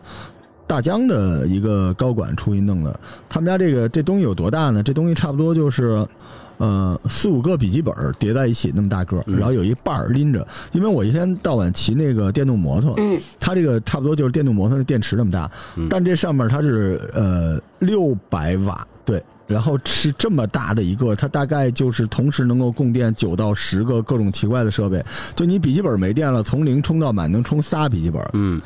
Speaker 1: 大疆的一个高管出去弄的。他们家这个这东西有多大呢？这东西差不多就是呃四五个笔记本叠在一起那么大个然后有一把儿拎着。因为我一天到晚骑那个电动摩托，
Speaker 4: 嗯，
Speaker 1: 它这个差不多就是电动摩托的电池那么大，
Speaker 2: 嗯
Speaker 1: 但这上面它是呃六百瓦，对，然后是这么大的一个，它大概就是同时能够供电九到十个各种奇怪的设备。就你笔记本没电了，从零充到满能充仨笔记本，
Speaker 2: 嗯，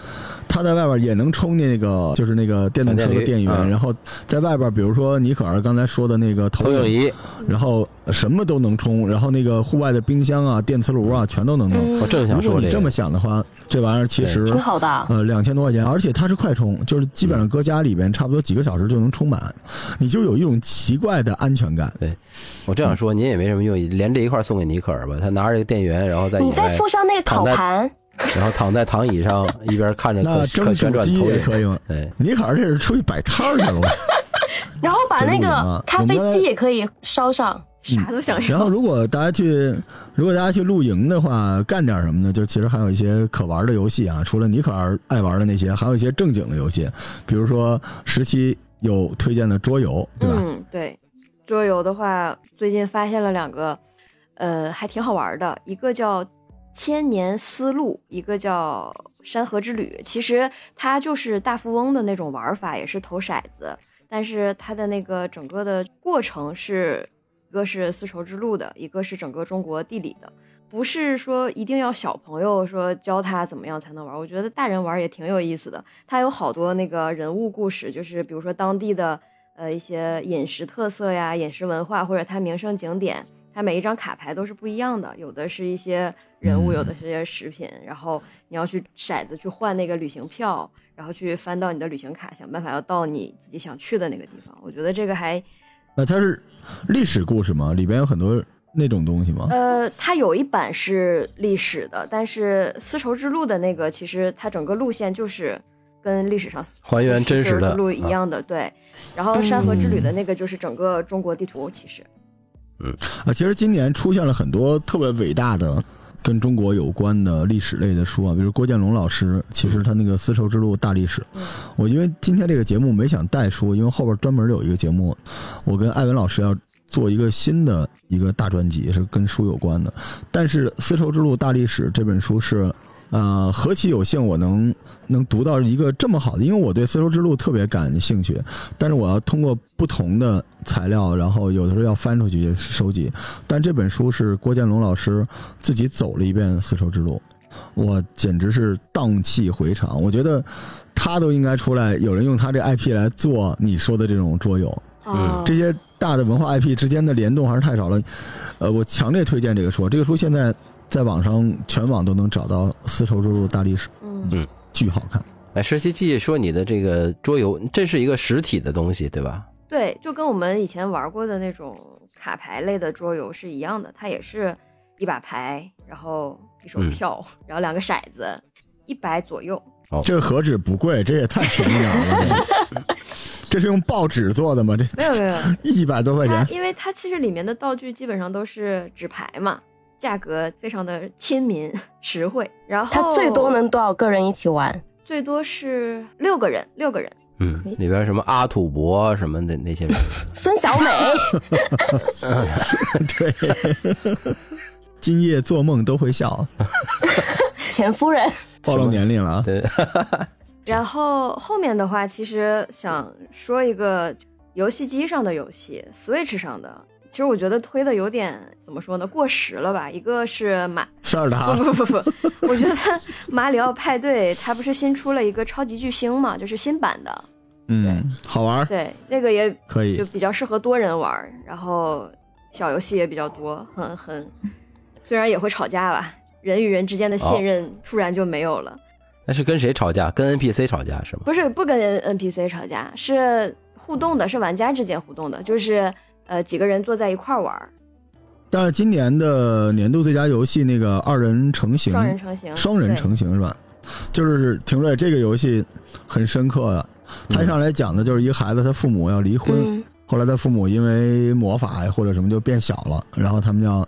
Speaker 1: 它在外边也能充那个就是那个电动车的电源，然后在外边比如说尼可儿刚才说的那个投影
Speaker 2: 仪，
Speaker 1: 然后什么都能充，然后那个户外的冰箱啊、电磁炉啊全都能
Speaker 2: 我正想说这个。
Speaker 1: 如果你这么，想的话，这玩意儿其实
Speaker 4: 挺好的。啊
Speaker 1: 呃，两千多块钱，而且它是快充，就是基本上搁家里边差不多几个小时就能充满，你就有一种奇怪的安全感。对。
Speaker 2: 我这样说您也没什么用，连这一块送给尼可儿吧，他拿着这个电源，然后再
Speaker 4: 你再，附上那个烤盘，
Speaker 2: 然后躺在躺椅上，一边看着可
Speaker 1: 那蒸
Speaker 2: 可旋
Speaker 1: 煮机
Speaker 2: 转投影，
Speaker 1: 也可以吗？
Speaker 2: 对，
Speaker 1: 尼可儿这是出去摆摊儿去了，我 (laughs)
Speaker 4: 然后把那个咖啡机也可以烧上。(laughs)
Speaker 3: 啥都想
Speaker 1: 然后，如果大家去，如果大家去露营的话，干点什么呢？就其实还有一些可玩的游戏啊，除了尼可儿爱玩的那些，还有一些正经的游戏，比如说十七有推荐的桌游，对吧？
Speaker 3: 嗯，对，桌游的话，最近发现了两个，呃，还挺好玩的，一个叫《千年丝路》，一个叫《山河之旅》。其实它就是大富翁的那种玩法，也是投骰子，但是它的那个整个的过程是一个是丝绸之路的，一个是整个中国地理的。不是说一定要小朋友说教他怎么样才能玩，我觉得大人玩也挺有意思的。它有好多那个人物故事，就是比如说当地的呃一些饮食特色呀、饮食文化，或者它名胜景点，它每一张卡牌都是不一样的，有的是一些人物，
Speaker 1: 嗯
Speaker 3: 有的是一些食品，然后你要去骰子去换那个旅行票，然后去翻到你的旅行卡，想办法要到你自己想去的那个地方。我觉得这个还
Speaker 1: 呃它是历史故事吗？里边有很多那种东西吗？
Speaker 3: 呃，它有一版是历史的，但是丝绸之路的那个，其实它整个路线就是跟历史上
Speaker 2: 还原真实的
Speaker 3: 路一样的，对。然后山河之旅的那个就是整个中国地图，其实
Speaker 1: 啊，其实今年出现了很多特别伟大的跟中国有关的历史类的书啊，比如郭建龙老师，其实他那个丝绸之路大历史，我因为今天这个节目没想带书，因为后边专门有一个节目，我跟艾文老师要做一个新的一个大专辑，是跟书有关的。但是《丝绸之路大历史》这本书是，呃，何其有幸我能能读到一个这么好的，因为我对丝绸之路特别感兴趣，但是我要通过不同的材料，然后有的时候要翻出去收集。但这本书是郭建龙老师自己走了一遍丝绸之路，我简直是荡气回肠。我觉得他都应该出来，有人用他这 IP 来做你说的这种桌游。
Speaker 3: 嗯，
Speaker 1: 这些大的文化 IP 之间的联动还是太少了。呃，我强烈推荐这个书，这个书现在在网上全网都能找到《丝绸之路大历史》，
Speaker 3: 嗯
Speaker 1: 巨好看。
Speaker 2: 哎，实习记说你的这个桌游，这是一个实体的东西，对吧？
Speaker 3: 对，就跟我们以前玩过的那种卡牌类的桌游是一样的，它也是一把牌，然后一手
Speaker 2: 嗯
Speaker 3: 票，(laughs) 然后两个骰子，一百左右。
Speaker 1: 哦这个何止不贵，这也太便宜了。(laughs) 这是用报纸做的吗？这
Speaker 3: 没有没有，(laughs)
Speaker 1: 一百多块钱，
Speaker 3: 因为它其实里面的道具基本上都是纸牌嘛，价格非常的亲民 (laughs) 实惠。然后
Speaker 4: 它最多能多少个人一起玩？
Speaker 3: 最多是六个人，六个人。
Speaker 2: 嗯，里边什么阿土伯什么的那些人，(laughs)
Speaker 4: 孙小美，(laughs) 对
Speaker 1: 今夜做梦都会笑，
Speaker 4: 钱夫人，
Speaker 1: 暴露年龄了啊！
Speaker 2: 对，
Speaker 3: 然后后面的话，其实想说一个游戏机上的游戏，Switch 上的，其实我觉得推的有点怎么说呢，过时了吧？一个是马，
Speaker 1: 塞尔达
Speaker 3: 不不不不，我觉得马里奥派对它不是新出了一个超级巨星嘛，就是新版的，
Speaker 1: 嗯，好玩，
Speaker 3: 对，那个也
Speaker 1: 可以
Speaker 3: 就。比较适合多人玩儿，然后小游戏也比较多，很很，虽然也会吵架吧，人与人之间的信任突然就没有了。
Speaker 2: 那是跟谁吵架？跟 NPC 吵架是吗？
Speaker 3: 不是不跟 NPC 吵架，是互动的，是玩家之间互动的，就是呃几个人坐在一块儿玩儿，
Speaker 1: 但是今年的年度最佳游戏那个二人成型，
Speaker 3: 双人成型，
Speaker 1: 双人成型是吧？就是廷瑞这个游戏很深刻的，他一上来讲的就是一个孩子，他父母要离婚，
Speaker 4: 嗯
Speaker 1: 后来他父母因为魔法或者什么就变小了，然后他们要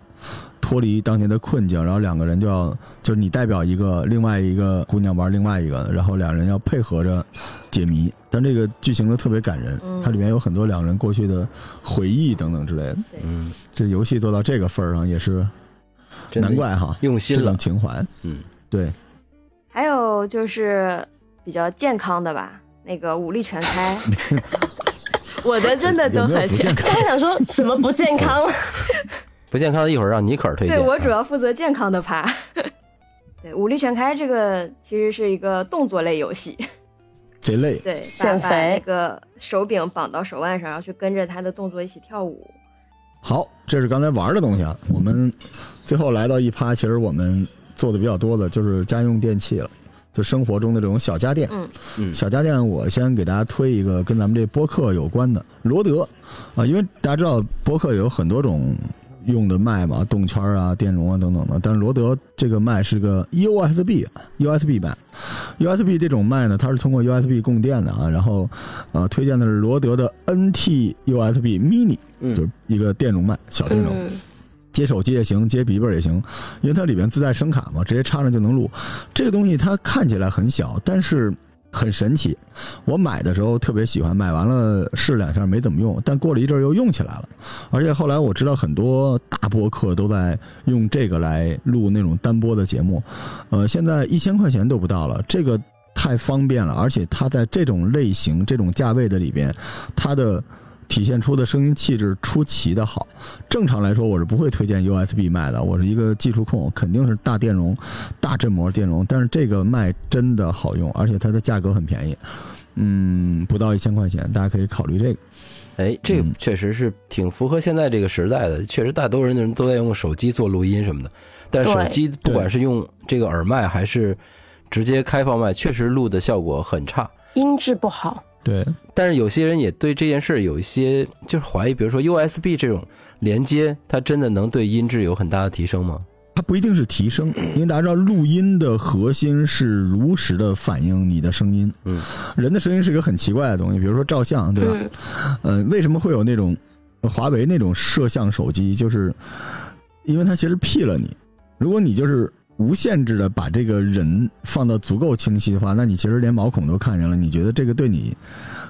Speaker 1: 脱离当年的困境，然后两个人就要就是你代表一个，另外一个姑娘玩另外一个，然后两人要配合着解谜。但这个剧情呢特别感人，
Speaker 3: 嗯
Speaker 1: 它里面有很多两人过去的回忆等等之类的。
Speaker 2: 嗯，
Speaker 1: 这游戏做到这个份儿上也是难怪哈，
Speaker 2: 用心了
Speaker 1: 这种。情怀。
Speaker 2: 嗯，
Speaker 1: 对，
Speaker 3: 还有就是比较健康的吧，那个武力全开，(laughs) 我的真的都很健
Speaker 1: 康？
Speaker 4: 刚才想说什么不健康？(laughs)
Speaker 2: 不健康的一会儿让尼克儿推荐。
Speaker 3: 对我主
Speaker 2: 啊
Speaker 3: 要负责健康的趴。(laughs) 对，武力全开这个其实是一个动作类游戏，
Speaker 1: 贼累。
Speaker 3: 对，
Speaker 4: 减
Speaker 3: 把把那个手柄绑到手腕上，然后去跟着他的动作一起跳舞。
Speaker 1: 好，这是刚才玩的东西啊。我们最后来到一趴，其实我们做的比较多的就是家用电器了，就生活中的这种小家电。
Speaker 3: 嗯
Speaker 2: 嗯
Speaker 1: 小家电，我先给大家推一个跟咱们这播客有关的罗德啊，因为大家知道播客有很多种用的麦嘛，动圈啊、电容啊等等的，但是罗德这个麦是个 USB USB 麦，USB 这种麦呢，它是通过 USB 供电的啊，然后呃推荐的是罗德的 NT USB Mini，
Speaker 2: 嗯
Speaker 1: 就是一个电容麦，小电容。
Speaker 4: 嗯，
Speaker 1: 接手机也行，接笔记本也行，因为它里面自带声卡嘛，直接插上就能录。这个东西它看起来很小，但是很神奇。我买的时候特别喜欢，买完了试两下没怎么用，但过了一阵又用起来了。而且后来我知道很多大播客都在用这个来录那种单播的节目，呃，现在一千块钱都不到了，这个太方便了，而且它在这种类型、这种价位的里边，它的。体现出的声音气质出奇的好，正常来说，我是不会推荐 USB 麦的。我是一个技术控，肯定是大电容、大振膜电容。但是这个麦真的好用，而且它的价格很便宜，嗯，不到一千块钱，大家可以考虑这个。
Speaker 2: 哎，这个
Speaker 1: 嗯
Speaker 2: 确实是挺符合现在这个时代的。确实，大多数人都在用手机做录音什么的，但手机不管是用这个耳麦还是直接开放麦，确实录的效果很差。
Speaker 4: 音质不好。
Speaker 1: 对，
Speaker 2: 但是有些人也对这件事有一些就是怀疑，比如说 USB 这种连接，它真的能对音质有很大的提升吗？
Speaker 1: 它不一定是提升，(clears throat) 因为大家知道录音的核心是如实的反映你的声音。
Speaker 2: 嗯，
Speaker 1: 人的声音是一个很奇怪的东西，比如说照相，对吧？
Speaker 4: 嗯，
Speaker 1: 呃，为什么会有那种呃华为那种摄像手机？就是因为它其实 P 了你。如果你就是无限制的把这个人放到足够清晰的话，那你其实连毛孔都看见了。你觉得这个对你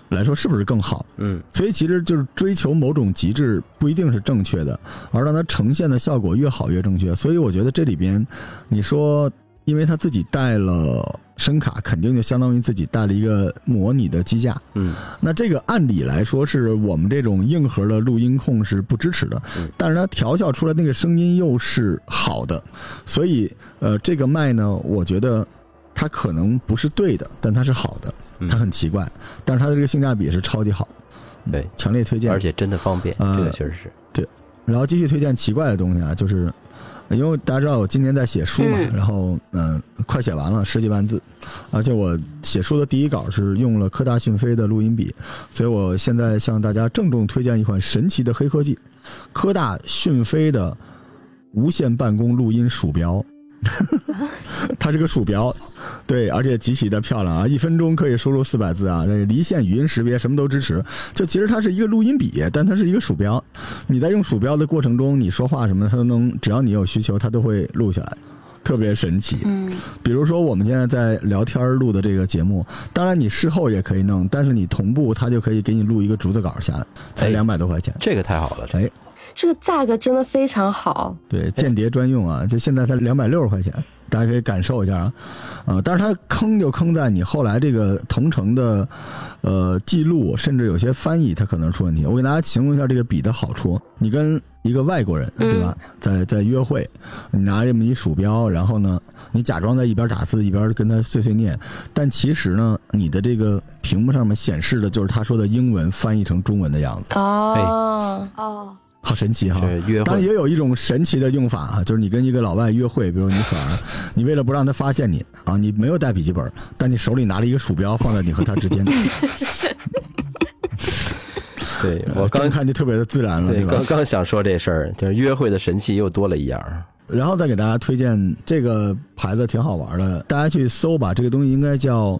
Speaker 1: 来说是不是更好？
Speaker 2: 嗯，
Speaker 1: 所以其实就是追求某种极致不一定是正确的，而让它呈现的效果越好越正确。所以我觉得这里边，你说因为他自己带了声卡，肯定就相当于自己带了一个模拟的机架。
Speaker 2: 嗯，
Speaker 1: 那这个按理来说是我们这种硬核的录音控是不支持的，
Speaker 2: 嗯
Speaker 1: 但是它调校出来那个声音又是好的，所以呃，这个麦呢，我觉得它可能不是对的，但它是好的，
Speaker 2: 嗯
Speaker 1: 它很奇怪，但是它的这个性价比是超级好，
Speaker 2: 对，
Speaker 1: 强烈推荐
Speaker 2: 而。且真的方便，
Speaker 1: 呃
Speaker 2: 这个确实是对。
Speaker 1: 然后继续推荐奇怪的东西啊，就是因为大家知道我今年在写书嘛，
Speaker 4: 嗯
Speaker 1: 然后嗯、快写完了十几万字，而且我写书的第一稿是用了科大讯飞的录音笔，所以我现在向大家郑重推荐一款神奇的黑科技——科大讯飞的无线办公录音鼠标。(laughs) 它是个鼠标，对，而且极其的漂亮啊！一分钟可以输入四百字啊，这离线语音识别什么都支持。就其实它是一个录音笔，但它是一个鼠标。你在用鼠标的过程中，你说话什么，它都能，只要你有需求，它都会录下来，特别神奇。
Speaker 4: 嗯，
Speaker 1: 比如说我们现在在聊天录的这个节目，当然你事后也可以弄，但是你同步，它就可以给你录一个逐字稿下来，才
Speaker 2: 哎
Speaker 1: 两百多块钱。
Speaker 2: 这个太好了，这
Speaker 1: 哎，
Speaker 4: 这个价格真的非常好。
Speaker 1: 对，间谍专用啊，就现在才两百六十块钱，大家可以感受一下啊。啊、但是它坑就坑在你后来这个同城的呃记录，甚至有些翻译它可能出问题。我给大家形容一下这个笔的好处：你跟一个外国人对吧，在在约会，你拿这么一鼠标，然后呢，你假装在一边打字一边跟他碎碎念，但其实呢，你的这个屏幕上面显示的就是他说的英文翻译成中文的样子，
Speaker 4: 哦，
Speaker 3: 哦，
Speaker 1: 好神奇哈！
Speaker 2: 是约会，
Speaker 1: 当然也有一种神奇的用法啊，就是你跟一个老外约会，比如你可儿，(laughs) 你为了不让他发现你啊，你没有带笔记本，但你手里拿了一个鼠标放在你和他之间，(laughs)
Speaker 2: 对我刚
Speaker 1: 刚看就特别的自然了，
Speaker 2: 对
Speaker 1: 吧？
Speaker 2: 刚刚想说这事儿，就是约会的神器又多了一样。
Speaker 1: 然后再给大家推荐这个牌子挺好玩的，大家去搜吧，这个东西应该叫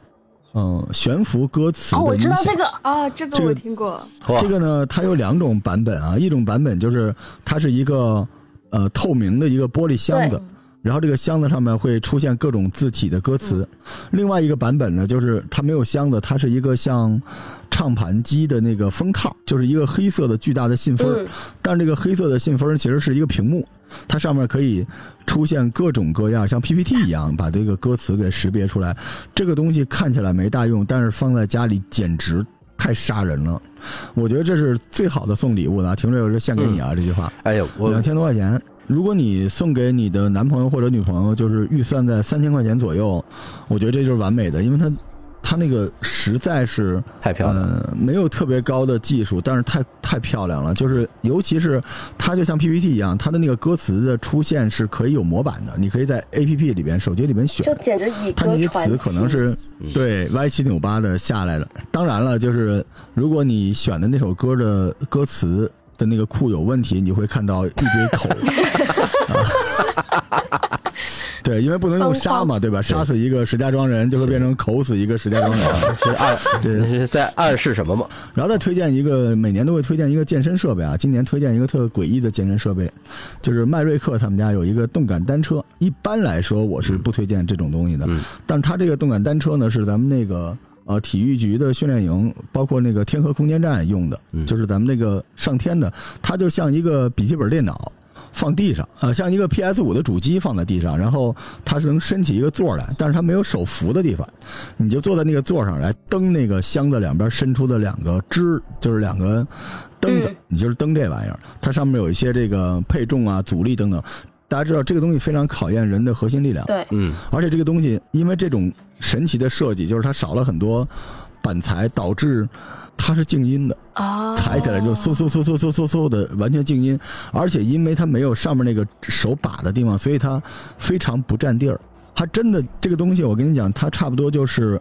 Speaker 1: 嗯悬浮歌词
Speaker 4: 哦，我。知道这个，
Speaker 3: 啊，这个
Speaker 1: 这个
Speaker 3: 我听过，
Speaker 2: 哇
Speaker 1: 这个呢，它有两种版本啊，一种版本就是它是一个呃透明的一个玻璃箱子，然后这个箱子上面会出现各种字体的歌词。另外一个版本呢，就是它没有箱子，它是一个像唱盘机的那个封套，就是一个黑色的巨大的信封但这个黑色的信封其实是一个屏幕，它上面可以出现各种各样像 PPT 一样把这个歌词给识别出来。这个东西看起来没大用，但是放在家里简直太杀人了。我觉得这是最好的送礼物了。停瑞，我是献给你啊！这句话，
Speaker 2: 哎呦，我
Speaker 1: 两千多块钱。如果你送给你的男朋友或者女朋友，就是预算在三千块钱左右，我觉得这就是完美的，因为它它那个实在是
Speaker 2: 太漂亮了。
Speaker 1: 呃，没有特别高的技术，但是太太漂亮了。就是尤其是它就像 PPT 一样，它的那个歌词的出现是可以有模板的，你可以在 APP 里边、手机里边选
Speaker 4: 就。简直以
Speaker 1: 它那些。词可能是
Speaker 2: 嗯
Speaker 1: 对歪七扭八的下来的。当然了，就是如果你选的那首歌的歌词的那个库有问题，你会看到一堆口。(laughs) 啊对，因为不能用杀嘛，对吧？杀死一个石家庄人，就会变成口死一个石家庄人。
Speaker 2: 是暗，(laughs) 这 (laughs) 是在暗示什么嘛？
Speaker 1: 然后再推荐一个，每年都会推荐一个健身设备啊。今年推荐一个特诡异的健身设备，就是迈瑞克他们家有一个动感单车。一般来说，我是不推荐这种东西的，
Speaker 2: 嗯
Speaker 1: 但它这个动感单车呢，是咱们那个呃体育局的训练营，包括那个天河空间站用的，
Speaker 2: 嗯
Speaker 1: 就是咱们那个上天的，它就像一个笔记本电脑。放地上，呃，像一个 PS 五的主机放在地上，然后它是能伸起一个座来，但是它没有手扶的地方，你就坐在那个座上来蹬那个箱子两边伸出的两个支，就是两个蹬子，
Speaker 4: 嗯
Speaker 1: 你就是蹬这玩意儿。它上面有一些这个配重啊、阻力等等。大家知道这个东西非常考验人的核心力量，
Speaker 4: 对，
Speaker 2: 嗯，
Speaker 1: 而且这个东西因为这种神奇的设计，就是它少了很多板材，导致它是静音的。
Speaker 4: 啊，
Speaker 1: 踩起来就嗖嗖嗖嗖嗖嗖嗖的，完全静音。而且因为它没有上面那个手把的地方，所以它非常不占地儿。它真的这个东西，我跟你讲，它差不多就是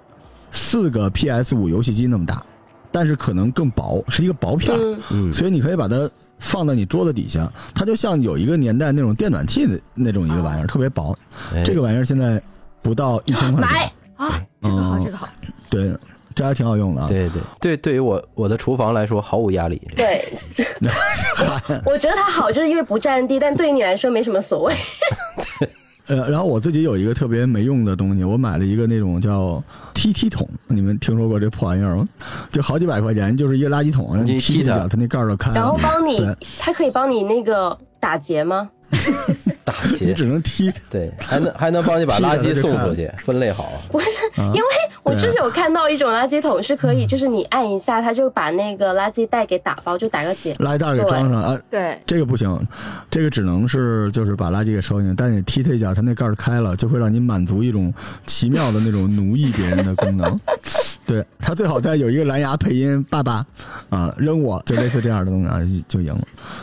Speaker 1: 四个 PS 五游戏机那么大，但是可能更薄，是一个薄片儿。
Speaker 4: 嗯，
Speaker 2: 嗯
Speaker 1: 所以你可以把它放在你桌子底下，它就像有一个年代那种电暖气的那种一个玩意儿，特别薄。
Speaker 2: 哎
Speaker 1: 这个玩意儿现在不到一千块
Speaker 4: 买，
Speaker 3: 啊，这个好，
Speaker 1: 嗯
Speaker 3: 这个好，
Speaker 1: 对，这还挺好用的啊。
Speaker 2: 对对对，对于我我的厨房来说毫无压力。
Speaker 4: 对，(laughs) 我觉得它好，就是因为不占地，但对于你来说没什么所谓。(laughs)
Speaker 1: 呃，然后我自己有一个特别没用的东西，我买了一个那种叫 TT 桶，你们听说过这破玩意儿吗？就好几百块钱，就是一个垃圾桶，然后
Speaker 2: 踢
Speaker 1: 一脚，它那盖儿就开了。
Speaker 4: 然后帮你
Speaker 1: 对，
Speaker 4: 它可以帮你那个打结吗？(laughs)
Speaker 2: 打
Speaker 1: 你只能踢。
Speaker 2: 对，还能还能帮你把垃圾送出去，分类好。
Speaker 4: 不是，
Speaker 1: 啊
Speaker 4: 因为我之前有看到一种垃圾桶是可
Speaker 1: 嗯
Speaker 4: 以，就是你按一下，它就把那个垃圾袋给打包，就打个结。
Speaker 1: 垃圾袋给装上啊，
Speaker 3: 对，
Speaker 1: 这个不行，这个只能是就是把垃圾给收进去，但你踢它一脚，它那盖儿开了，就会让你满足一种奇妙的那种奴役别人的功能。(laughs) 对，它最好再有一个蓝牙配音“爸爸”啊，扔我，就类似这样的东西啊，就赢了。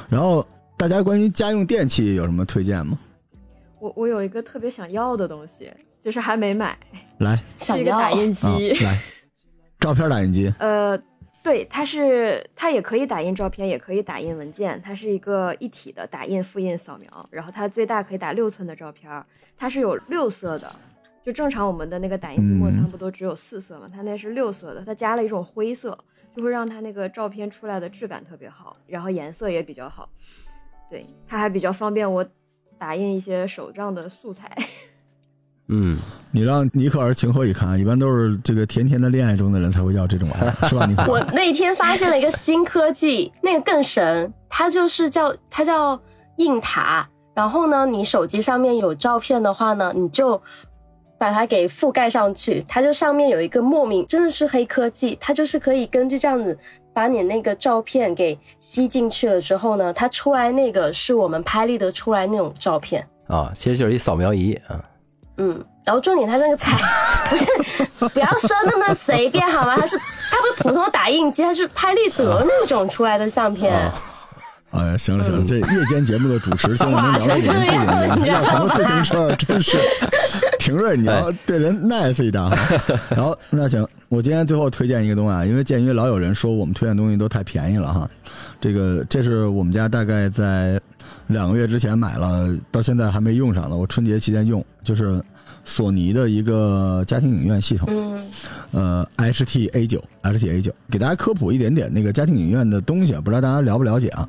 Speaker 1: 然后大家关于家用电器有什么推荐吗？
Speaker 3: 我我有一个特别想要的东西，就是还没买，
Speaker 1: 来 (laughs)
Speaker 3: 是一个
Speaker 4: 想要
Speaker 3: 打印机。
Speaker 1: 啊，(laughs) 来，照片打印机，
Speaker 3: 呃，对，它是它也可以打印照片，也可以打印文件，它是一个一体的打印、复印、扫描，然后它最大可以打六寸的照片儿，它是有六色的。就正常我们的那个打印机墨
Speaker 1: 嗯
Speaker 3: 仓不都只有四色嘛？它那是六色的，它加了一种灰色，就会让它那个照片出来的质感特别好，然后颜色也比较好。对，它还比较方便我打印一些手账的素材。(laughs)
Speaker 2: 嗯，
Speaker 1: 你让尼克尔情何以堪？一般都是这个甜甜的恋爱中的人才会要这种玩意儿，(laughs) 是吧？尼克尔？
Speaker 4: 我那天发现了一个新科技，那个更神，它就是叫它叫印塔。然后呢，你手机上面有照片的话呢，你就把它给覆盖上去，它就上面有一个莫名，真的是黑科技，它就是可以根据这样子把你那个照片给吸进去了之后呢，它出来那个是我们拍立得出来那种照片。
Speaker 2: 啊，其实就是一扫描仪啊。
Speaker 4: 嗯，然后重点它那个彩不是，不要说那么随便好吗？它是它不是普通打印机，它是拍立得那种出来的相片。
Speaker 1: 哎，行了行了，这夜间节目的主持现在能聊到我们不容易，
Speaker 4: 哇成这样
Speaker 1: 要什么自行车，真是。(laughs) 廷瑞，你要对人 nice 一点哈。(laughs) 然后那行，我今天最后推荐一个东西啊，因为鉴于老有人说我们推荐东西都太便宜了哈，这个这是我们家大概在两个月之前买了，到现在还没用上呢。我春节期间用，就是索尼的一个家庭影院系统。
Speaker 4: 嗯
Speaker 1: 呃，HT A 九，HT A 九，给大家科普一点点那个家庭影院的东西，不知道大家了不了解啊？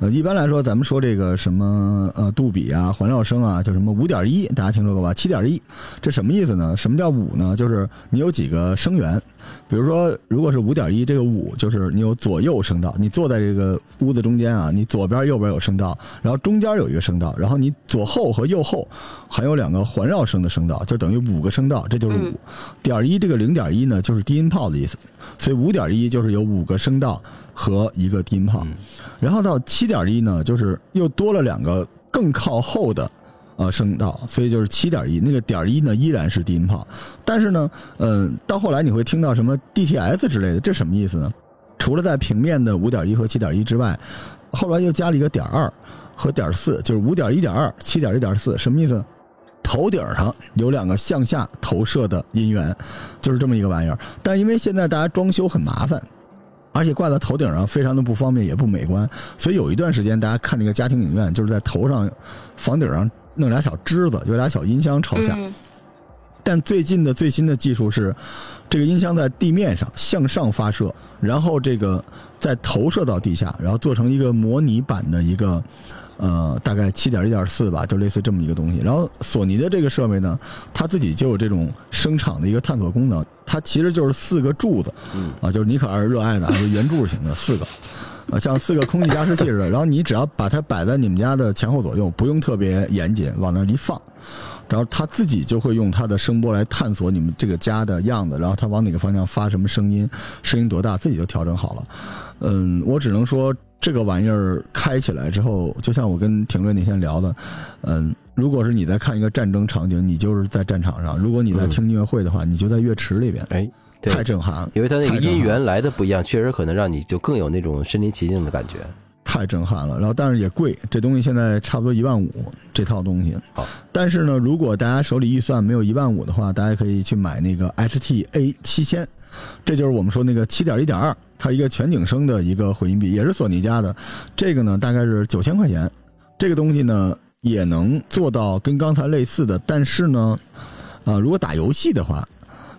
Speaker 1: 呃，一般来说，咱们说这个什么呃杜比啊、环绕声啊，叫什么五点一，大家听说过吧？七点一，这什么意思呢？什么叫五呢？就是你有几个声源，比如说，如果是五点一，这个五就是你有左右声道，你坐在这个屋子中间啊，你左边右边有声道，然后中间有一个声道，然后你左后和右后还有两个环绕声的声道，就等于五个声道，这就是五。点一这个零点一呢，就是低音炮的意思，所以五点一就是有五个声道和一个低音炮，然后到七点一呢，就是又多了两个更靠后的。呃，声道，所以就是七点一，那个点一呢依然是低音炮，但是呢，嗯、到后来你会听到什么 DTS 之类的，这什么意思呢？除了在平面的五点一和七点一之外，后来又加了一个点二和点四，就是五点一点二、七点一点四，什么意思呢？头顶上有两个向下投射的音源，就是这么一个玩意儿。但因为现在大家装修很麻烦，而且挂在头顶上非常的不方便，也不美观，所以有一段时间大家看那个家庭影院，就是在头上、房顶上弄俩小枝子，有俩小音箱朝下。
Speaker 4: 嗯
Speaker 1: 但最近的最新的技术是，这个音箱在地面上向上发射，然后这个再投射到地下，然后做成一个模拟版的一个，呃，大概七点一点四吧，就类似这么一个东西。然后索尼的这个设备呢，它自己就有这种声场的一个探索功能，它其实就是四个柱子，啊，就是尼可儿热爱的，就是圆柱型的四个。啊，像四个空气加湿器似的，然后你只要把它摆在你们家的前后左右，不用特别严谨，往那儿一放，然后它自己就会用它的声波来探索你们这个家的样子，然后它往哪个方向发什么声音，声音多大，自己就调整好了。嗯，我只能说这个玩意儿开起来之后，就像我跟廷瑞那天聊的，嗯，如果是你在看一个战争场景，你就是在战场上；如果你在听音乐会的话，你就在乐池里边，
Speaker 2: 哎，对
Speaker 1: 太震撼了。
Speaker 2: 因为它那个音源来的不一样，确实可能让你就更有那种身临其境的感觉。
Speaker 1: 太震撼了，然后但是也贵，这东西现在差不多一万五这套东西。
Speaker 2: 好，
Speaker 1: 但是呢，如果大家手里预算没有一万五的话，大家可以去买那个 HT A 七千，这就是我们说那个七点一点二，它一个全景声的一个回音壁，也是索尼家的。这个呢大概是九千块钱，这个东西呢也能做到跟刚才类似的，但是呢，啊、如果打游戏的话，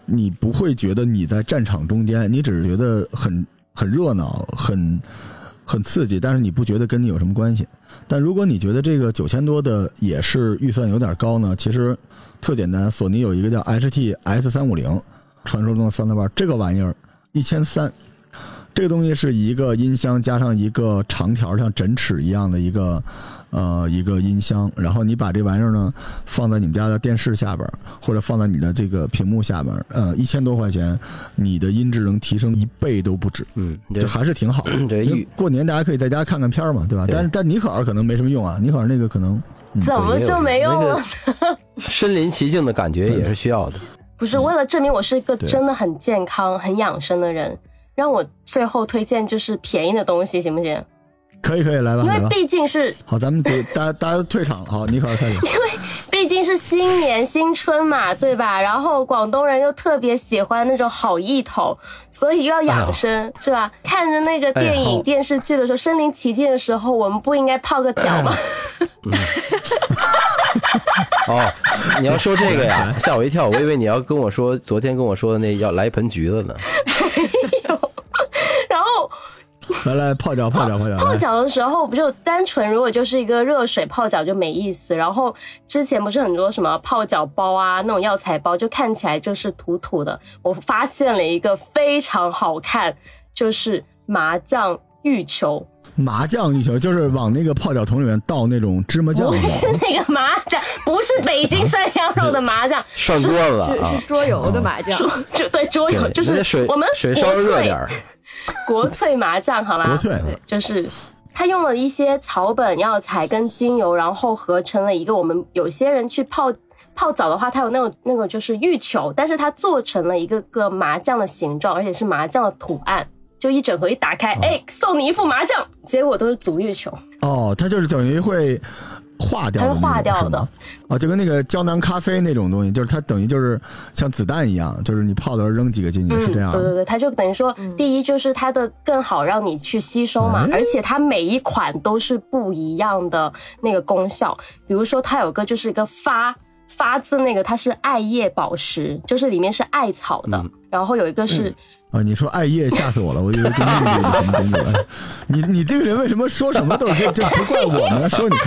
Speaker 1: 你不会觉得你在战场中间，你只是觉得很很热闹，很很刺激，但是你不觉得跟你有什么关系。但如果你觉得这个九千多的也是预算有点高呢，其实特简单，索尼有一个叫 HT S 三五零，传说中的 Soundbar，这个玩意儿一千三。这个东西是一个音箱加上一个长条像枕尺一样的一个呃一个音箱，然后你把这玩意儿呢放在你们家的电视下边儿，或者放在你的这个屏幕下边儿，呃，一千多块钱，你的音质能提升一倍都不止，
Speaker 2: 嗯，
Speaker 1: 这还是挺好的。
Speaker 2: 这
Speaker 1: 过年大家可以在家看看片儿嘛，对吧？
Speaker 2: 对
Speaker 1: 但是但尼可尔可能没什么用啊，尼可尔那个可能
Speaker 4: 怎么就没用
Speaker 2: 那
Speaker 4: 了？
Speaker 2: 个身临其境的感觉也是需要的。
Speaker 4: 不是为了证明我是一个真的很健康、很养生的人，让我最后推荐就是便宜的东西，行不行？
Speaker 1: 可以可以来吧。
Speaker 4: 因为毕竟是
Speaker 1: 好，咱们就大家大家都退场了，好，你可尔开始。(laughs)
Speaker 4: 毕竟是新年新春嘛，对吧？然后广东人又特别喜欢那种好意头，所以又要养生，是吧？看着那个电影、
Speaker 2: 哎
Speaker 4: 电视剧的时候，身临其境的时候，我们不应该泡个脚吗？
Speaker 2: 哦，你要说这个呀，吓我一跳，我以为你要跟我说昨天跟我说的那要来一盆橘子呢。(laughs) (laughs)
Speaker 4: 然后
Speaker 1: 来来泡脚泡脚泡脚，
Speaker 4: 泡脚的时候，不就单纯如果就是一个热水泡脚就没意思。然后之前不是很多什么泡脚包啊，那种药材包，就看起来就是土土的。我发现了一个非常好看，就是麻将浴球，
Speaker 1: 麻酱一球，就是往那个泡脚桶里面倒那种芝麻酱
Speaker 4: 不是。那个麻酱，不是北京涮羊肉的麻酱，(laughs)
Speaker 2: 涮锅子啊
Speaker 3: 是是，桌游的麻酱，
Speaker 4: 桌就对桌游
Speaker 2: 对，
Speaker 4: 就是我们
Speaker 2: 水稍
Speaker 4: 国粹
Speaker 2: 微热点儿，
Speaker 4: 国粹麻酱，好吧，
Speaker 1: 国粹
Speaker 4: 就是它用了一些草本药材跟精油，然后合成了一个我们有些人去泡泡澡的话，它有那种那个就是浴球，但是它做成了一个个麻将的形状，而且是麻将的图案。就一整盒一打开，哎、送你一副麻将，结果都是足浴球。
Speaker 1: 哦，它就是等于会化掉的，
Speaker 4: 它会化掉的
Speaker 1: 哦，就跟那个胶囊咖啡那种东西，就是它等于就是像子弹一样，就是你泡的时候扔几个进去，是这样的。
Speaker 4: 对对对，它就等于说，第一就是它的更好让你去吸收嘛，
Speaker 1: 哎
Speaker 4: 而且它每一款都是不一样的那个功效。比如说，它有个就是一个发发自那个，它是艾叶宝石，就是里面是艾草的，然后有一个是。
Speaker 1: 啊，你说艾叶吓死我了，我以为跟那个有什么东西。哎你你这个人为什么说什么都是这这不怪我们，说你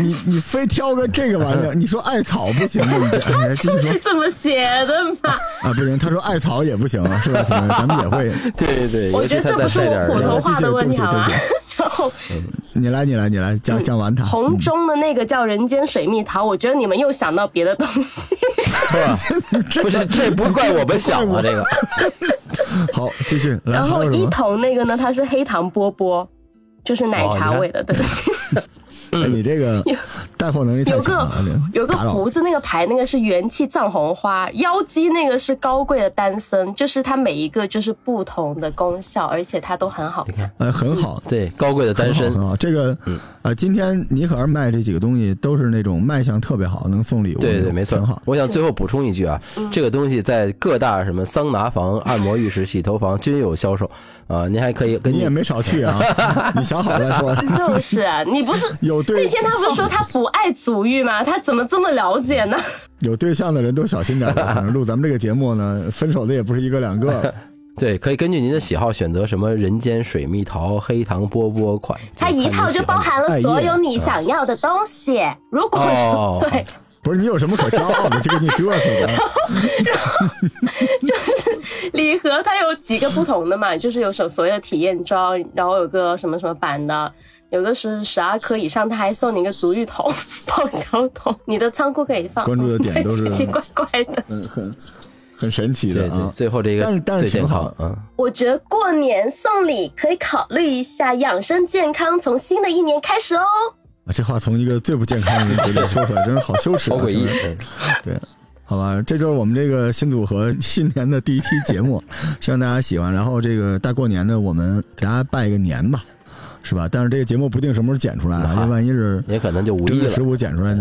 Speaker 1: 你你非挑个这个玩意儿，你说艾草不行吗？你这哎来继续说
Speaker 4: 是这么写的嘛？
Speaker 1: 啊，不行，他说艾草也不行，是吧？咱们也会，(laughs)
Speaker 2: 对对对，
Speaker 4: 我觉得这不是
Speaker 2: 再带点儿
Speaker 4: 我普通话的问题好吗
Speaker 1: 对不起？(laughs)
Speaker 4: 然后
Speaker 1: 你来你来你来讲讲完它。
Speaker 4: 红中的那个叫人间水蜜桃，我觉得你们又想到别的东西。(laughs)
Speaker 2: 不是这不怪我们想啊，这个 (laughs)
Speaker 1: 好，继续。
Speaker 4: 然后一
Speaker 1: 还有什么？
Speaker 4: 头那个呢，它是黑糖波波，就是奶茶味的，对。(laughs)
Speaker 1: 哎你这个带货能力太
Speaker 4: 有个
Speaker 1: 强了，
Speaker 4: 有个胡子那个牌，那个是元气藏红花；妖姬那个是高贵的丹参，就是它每一个就是不同的功效，而且它都很好看。
Speaker 1: 呃很好。
Speaker 2: 对高贵的丹参
Speaker 1: 很好，很好。这个，今天尼可儿卖这几个东西都是那种卖相特别好，能送礼物，
Speaker 2: 对对，没错
Speaker 1: 很好。。
Speaker 2: 我想最后补充一句啊，这个东西在各大什么桑拿房、按摩浴室、洗头房均有销售啊，您还可以跟
Speaker 1: 你也没少去啊，(laughs) 你想好了说。
Speaker 4: 就是啊，你不是 (laughs)
Speaker 1: 有对
Speaker 4: 那天他不是说他不爱足浴吗？他怎么这么了解呢？(laughs)
Speaker 1: 有对象的人都小心点儿，反正录咱们这个节目呢，分手的也不是一个两个。
Speaker 2: 对，可以根据您的喜好选择什么人间水蜜桃、黑糖波波款，
Speaker 4: 它一套就包含了所有你想要的东西。如果
Speaker 2: 哦
Speaker 4: 说对，
Speaker 1: 不是你有什么可骄傲的？就给你嘚瑟的。(laughs)
Speaker 4: 就是礼盒它有几个不同的嘛，(laughs) 就是有所所谓的体验装，然后有个什么什么版的，有个是十二颗以上，它还送你一个足浴桶、泡脚桶，你的仓库可以放。
Speaker 1: 关注的点都是 (laughs)
Speaker 4: 奇奇怪怪的。
Speaker 1: 嗯，很很神奇
Speaker 2: 对对
Speaker 1: 的啊，。
Speaker 2: 最后这个
Speaker 1: 但是挺好，
Speaker 2: 康嗯，
Speaker 4: 我觉得过年送礼可以考虑一下养生健康，从新的一年开始哦。
Speaker 1: 啊这话从一个最不健康的人嘴里说出来，真是好羞耻啊！
Speaker 2: 好诡异
Speaker 1: 竟然。
Speaker 2: 嗯
Speaker 1: 对，好吧，这就是我们这个新组合新年的第一期节目，希望大家喜欢。然后这个大过年的，我们给大家拜个年吧，是吧？但是这个节目不定什么时候剪出来啊，因为万一是
Speaker 2: 也可能就五一了
Speaker 1: 正月十。五剪出来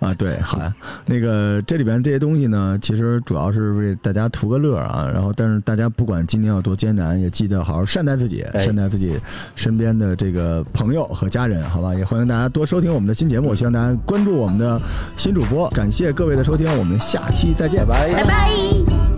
Speaker 1: 啊，对，好呀。那个这里边这些东西呢，其实主要是为大家图个乐啊。然后，但是大家不管今年有多艰难，也记得好好善待自己，
Speaker 2: 哎
Speaker 1: 善待自己身边的这个朋友和家人，好吧？也欢迎大家多收听我们的新节目，希望大家关注我们的新主播。感谢各位的收听，我们下期再见，
Speaker 2: 拜拜
Speaker 4: 拜拜。